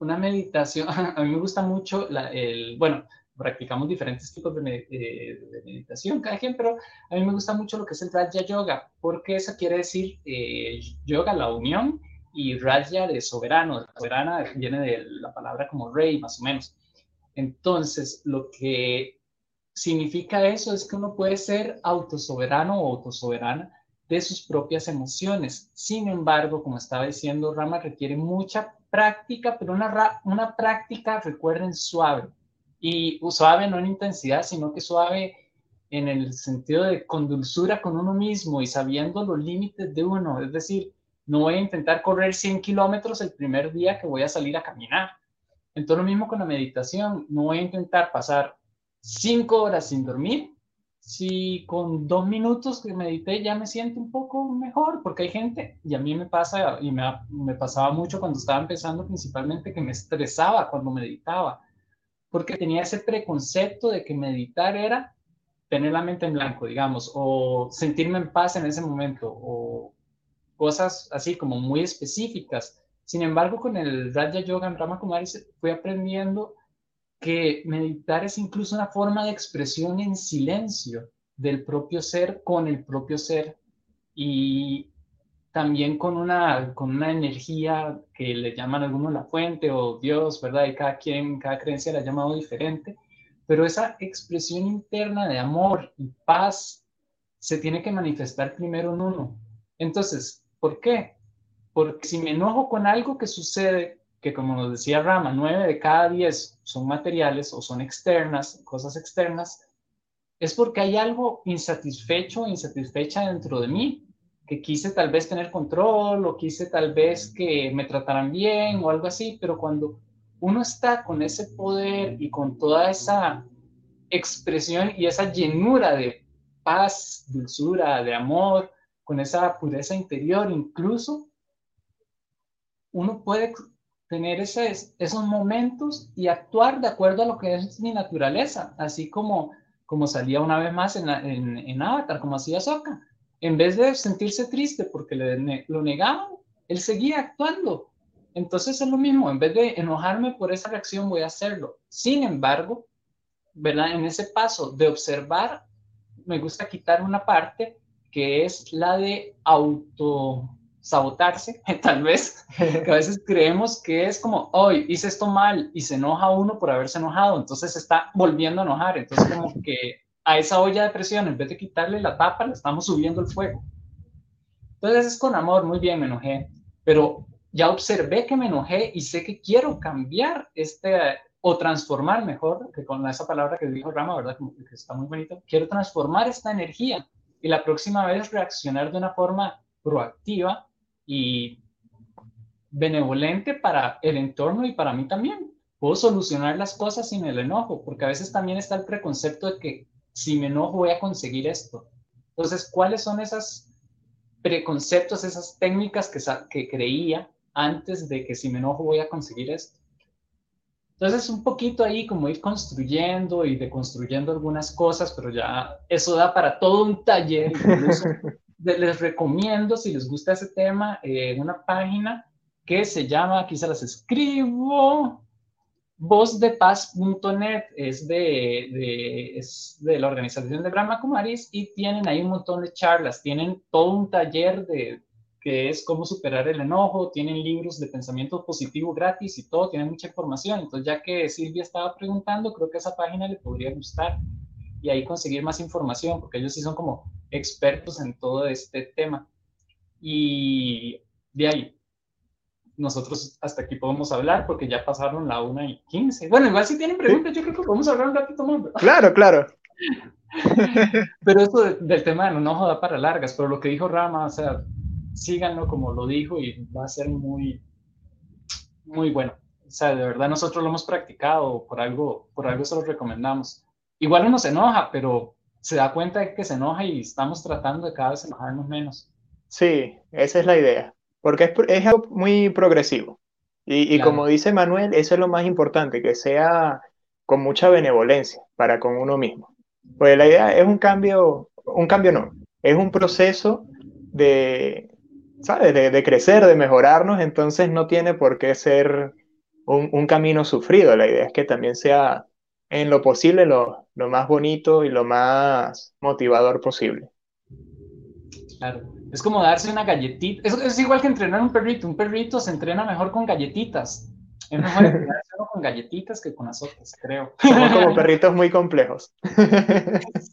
una meditación. A mí me gusta mucho el, bueno, practicamos diferentes tipos de, meditación cada quien, pero a mí me gusta mucho lo que es el Raja Yoga, porque eso quiere decir eh, yoga, la unión, y Raja de soberano. Soberana viene de la palabra como rey, más o menos. Entonces, lo que significa eso es que uno puede ser autosoberano o autosoberana de sus propias emociones. Sin embargo, como estaba diciendo Rama, requiere mucha práctica, pero una, una práctica, recuerden, suave. Y suave no en intensidad, sino que suave en el sentido de con dulzura con uno mismo y sabiendo los límites de uno. Es decir, no voy a intentar correr 100 kilómetros el primer día que voy a salir a caminar. Entonces lo mismo con la meditación, no voy a intentar pasar 5 horas sin dormir si con dos minutos que medité ya me siento un poco mejor, porque hay gente, y a mí me pasa, y me, me, pasaba mucho cuando estaba empezando principalmente, que me estresaba cuando meditaba, porque tenía ese preconcepto de que meditar era tener la mente en blanco, digamos, o sentirme en paz en ese momento, o cosas así como muy específicas. Sin embargo, con el Raja Yoga en Rama Kumari fui aprendiendo que meditar es incluso una forma de expresión en silencio del propio ser con el propio ser y también con una, con una energía que le llaman algunos la fuente o Dios, ¿verdad? Y cada quien, cada creencia la ha llamado diferente, pero esa expresión interna de amor y paz se tiene que manifestar primero en uno. Entonces, ¿por qué? Porque si me enojo con algo que sucede que como nos decía Rama, nueve de cada diez son materiales o son externas, cosas externas, es porque hay algo insatisfecho, insatisfecha dentro de mí, que quise tal vez tener control o quise tal vez que me trataran bien o algo así, pero cuando uno está con ese poder y con toda esa expresión y esa llenura de paz, dulzura, de amor, con esa pureza interior, incluso uno puede tener esos momentos y actuar de acuerdo a lo que es mi naturaleza, así como, como salía una vez más en, en, Avatar, como hacía Sokka. En vez de sentirse triste porque le, lo negaban, él seguía actuando. Entonces es lo mismo, en vez de enojarme por esa reacción, voy a hacerlo. Sin embargo, ¿verdad? En ese paso de observar, me gusta quitar una parte que es la de auto sabotarse, tal vez, que a veces creemos que es como, hoy hice esto mal y se enoja uno por haberse enojado, entonces se está volviendo a enojar, entonces como que a esa olla de presión, en vez de quitarle la tapa, le estamos subiendo el fuego. Entonces es con amor, muy bien, me enojé, pero ya observé que me enojé y sé que quiero cambiar este, o transformar mejor, que con esa palabra que dijo Rama, ¿verdad? que está muy bonito, quiero transformar esta energía y la próxima vez reaccionar de una forma proactiva y benevolente para el entorno y para mí también. Puedo solucionar las cosas sin el enojo, porque a veces también está el preconcepto de que si me enojo voy a conseguir esto. Entonces, ¿cuáles son esos preconceptos, esas técnicas que, que creía antes de que si me enojo voy a conseguir esto? Entonces, un poquito ahí como ir construyendo y deconstruyendo algunas cosas, pero ya eso da para todo un taller, incluso les recomiendo, si les gusta ese tema, eh, una página que se llama, aquí se las escribo, vozdepaz.net, es de, de, es de la organización de Brahma Kumaris y tienen ahí un montón de charlas, tienen todo un taller de que es cómo superar el enojo, tienen libros de pensamiento positivo gratis y todo, tienen mucha información. Entonces, ya que Silvia estaba preguntando, creo que esa página le podría gustar y ahí conseguir más información, porque ellos sí son como expertos en todo este tema. Y de ahí, nosotros hasta aquí podemos hablar porque ya pasaron la 1 y 15. Bueno, igual si tienen preguntas, yo creo que podemos hablar un ratito más. Claro, claro. pero eso del tema no enojo da para largas, pero lo que dijo Rama, o sea, síganlo como lo dijo y va a ser muy, muy bueno. O sea, de verdad nosotros lo hemos practicado, por algo, por algo se lo recomendamos. Igual uno se enoja, pero se da cuenta de que se enoja y estamos tratando de cada vez enojarnos menos. Sí, esa es la idea, porque es, es algo muy progresivo. Y, y como dice Manuel, eso es lo más importante, que sea con mucha benevolencia para con uno mismo. Pues la idea es un cambio, un cambio no, es un proceso de, ¿sabes? De, de crecer, de mejorarnos, entonces no tiene por qué ser un, un, camino sufrido. La idea es que también sea en lo posible lo, lo más bonito y lo más motivador posible. Claro, es como darse una galletita, es, es igual que entrenar un perrito, un perrito se entrena mejor con galletitas, es mejor entrenarse con galletitas que con azotes, creo. Somos como perritos muy complejos.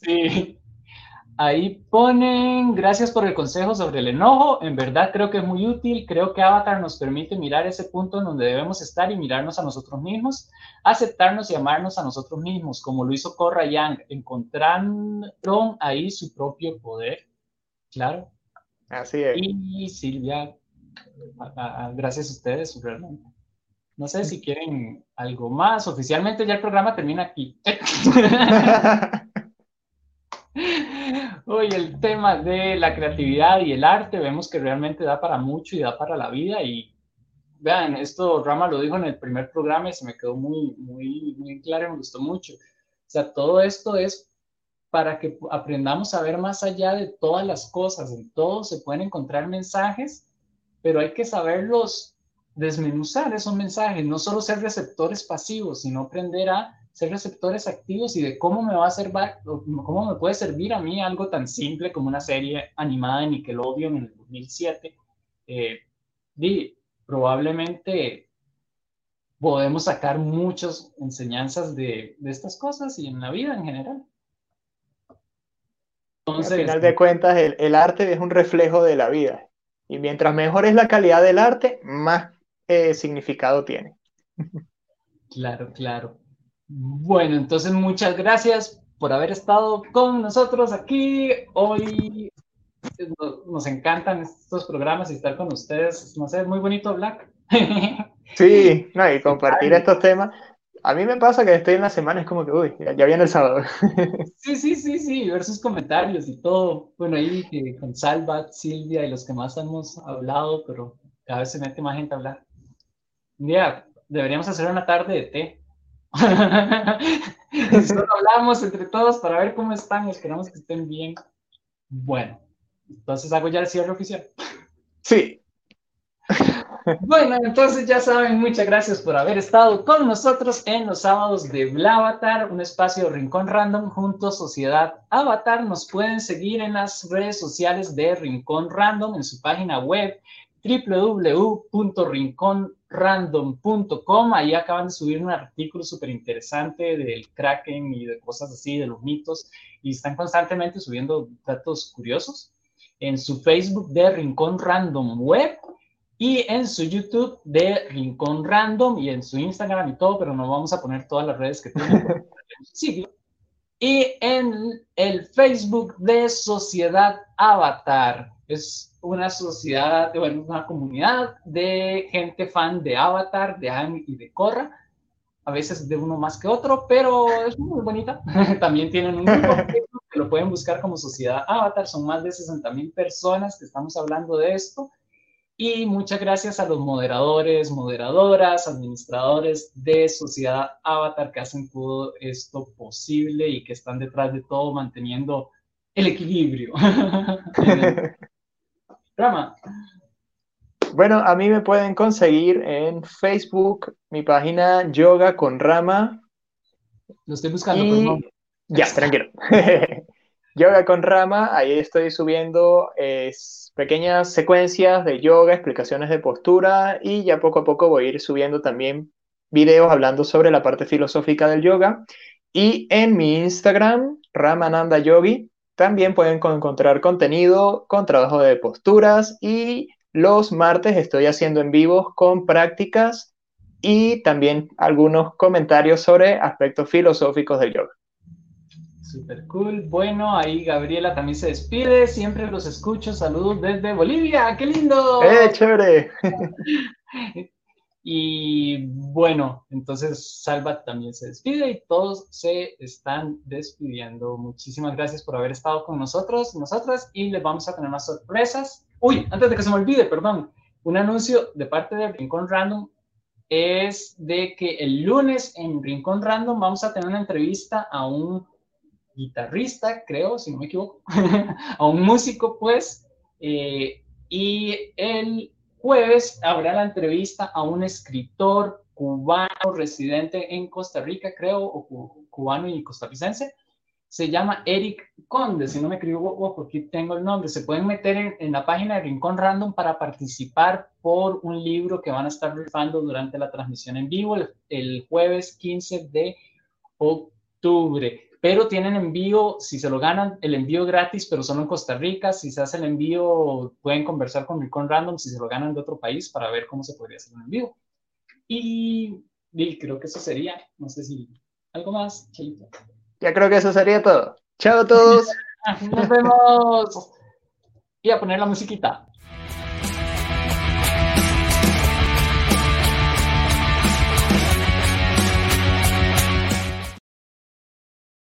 Sí, Ahí ponen, gracias por el consejo sobre el enojo, en verdad creo que es muy útil, creo que Avatar nos permite mirar ese punto en donde debemos estar y mirarnos a nosotros mismos, aceptarnos y amarnos a nosotros mismos, como lo hizo Korra Yang, encontraron ahí su propio poder, claro. Así es. Y Silvia, gracias a ustedes, realmente. No sé si quieren algo más, oficialmente ya el programa termina aquí. Hoy el tema de la creatividad y el arte vemos que realmente da para mucho y da para la vida y vean, esto Rama lo dijo en el primer programa y se me quedó muy, muy, muy claro y me gustó mucho. O sea, todo esto es para que aprendamos a ver más allá de todas las cosas. En todo se pueden encontrar mensajes, pero hay que saberlos desmenuzar esos mensajes, no solo ser receptores pasivos, sino aprender a ser receptores activos y de cómo me va a servir, cómo me puede servir a mí algo tan simple como una serie animada de Nickelodeon en el 2007. Eh, y probablemente podemos sacar muchas enseñanzas de, de, estas cosas y en la vida en general. Entonces, Al final de cuentas, el, el, arte es un reflejo de la vida. Y mientras mejor es la calidad del arte, más eh, significado tiene. Claro, claro. Bueno, entonces muchas gracias por haber estado con nosotros aquí. Hoy nos encantan estos programas y estar con ustedes. No sé, es muy bonito, Black. Sí, no, y compartir estos temas. A mí me pasa que estoy en la semana, es como que, uy, ya, viene el sábado. Sí, sí, sí, sí, ver sus comentarios y todo. Bueno, ahí con Salva, Silvia y los que más hemos hablado, pero cada vez se mete más gente a hablar. Un día deberíamos hacer una tarde de té. Solo hablamos entre todos para ver cómo están, esperamos que estén bien. Bueno, entonces hago ya el cierre oficial. Sí. Bueno, entonces ya saben, muchas gracias por haber estado con nosotros en los sábados de Blavatar, un espacio Rincón Random junto a Sociedad Avatar. Nos pueden seguir en las redes sociales de Rincón Random, en su página web www.rinconrandom.com. Ahí acaban de subir un artículo súper interesante del Kraken y de cosas así, de los mitos, y están constantemente subiendo datos curiosos. En su Facebook de Rincón Random Web y en su YouTube de Rincón Random y en su Instagram y todo, pero no vamos a poner todas las redes que tienen. y en el Facebook de Sociedad Avatar. Es una sociedad, bueno, una comunidad de gente fan de Avatar, de Ang y de Korra. A veces de uno más que otro, pero es muy bonita. También tienen un grupo que lo pueden buscar como Sociedad Avatar. Son más de 60 mil personas que estamos hablando de esto. Y muchas gracias a los moderadores, moderadoras, administradores de Sociedad Avatar que hacen todo esto posible y que están detrás de todo manteniendo el equilibrio. Rama. Bueno, a mí me pueden conseguir en Facebook, mi página Yoga con Rama. Lo estoy buscando, Ya, tranquilo. yoga con Rama, ahí estoy subiendo pequeñas secuencias de yoga, explicaciones de postura y ya poco a poco voy a ir subiendo también videos hablando sobre la parte filosófica del yoga. Y en mi Instagram, Ramananda Yogi, también pueden encontrar contenido con trabajo de posturas y los martes estoy haciendo en vivos con prácticas y también algunos comentarios sobre aspectos filosóficos del yoga. Super cool. Bueno, ahí Gabriela también se despide. Siempre los escucho. Saludos desde Bolivia. ¡Qué lindo! ¡Eh, chévere! y bueno, entonces Salva también se despide y todos se están despidiendo. Muchísimas gracias por haber estado con nosotros, nosotras, y les vamos a tener más sorpresas. Uy, antes de que se me olvide, perdón, un anuncio de parte de Rincón Random es de que el lunes en Rincón Random vamos a tener una entrevista a un guitarrista, creo, si no me equivoco, a un músico, pues, eh, y el jueves habrá la entrevista a un escritor cubano residente en Costa Rica, creo, o cubano y costarricense. Se llama Eric Conde, si no me equivoco, aquí tengo el nombre. Se pueden meter en, la página de Rincón Random para participar por un libro que van a estar rifando durante la transmisión en vivo el jueves 15 de octubre pero tienen envío, si se lo ganan, el envío gratis, pero solo en Costa Rica. Si se hace el envío, pueden conversar con Recon Random si se lo ganan de otro país para ver cómo se podría hacer un envío. Y, creo que eso sería, no sé si algo más, Ya creo que eso sería todo. Chao a todos. Nos vemos. Y a poner la musiquita.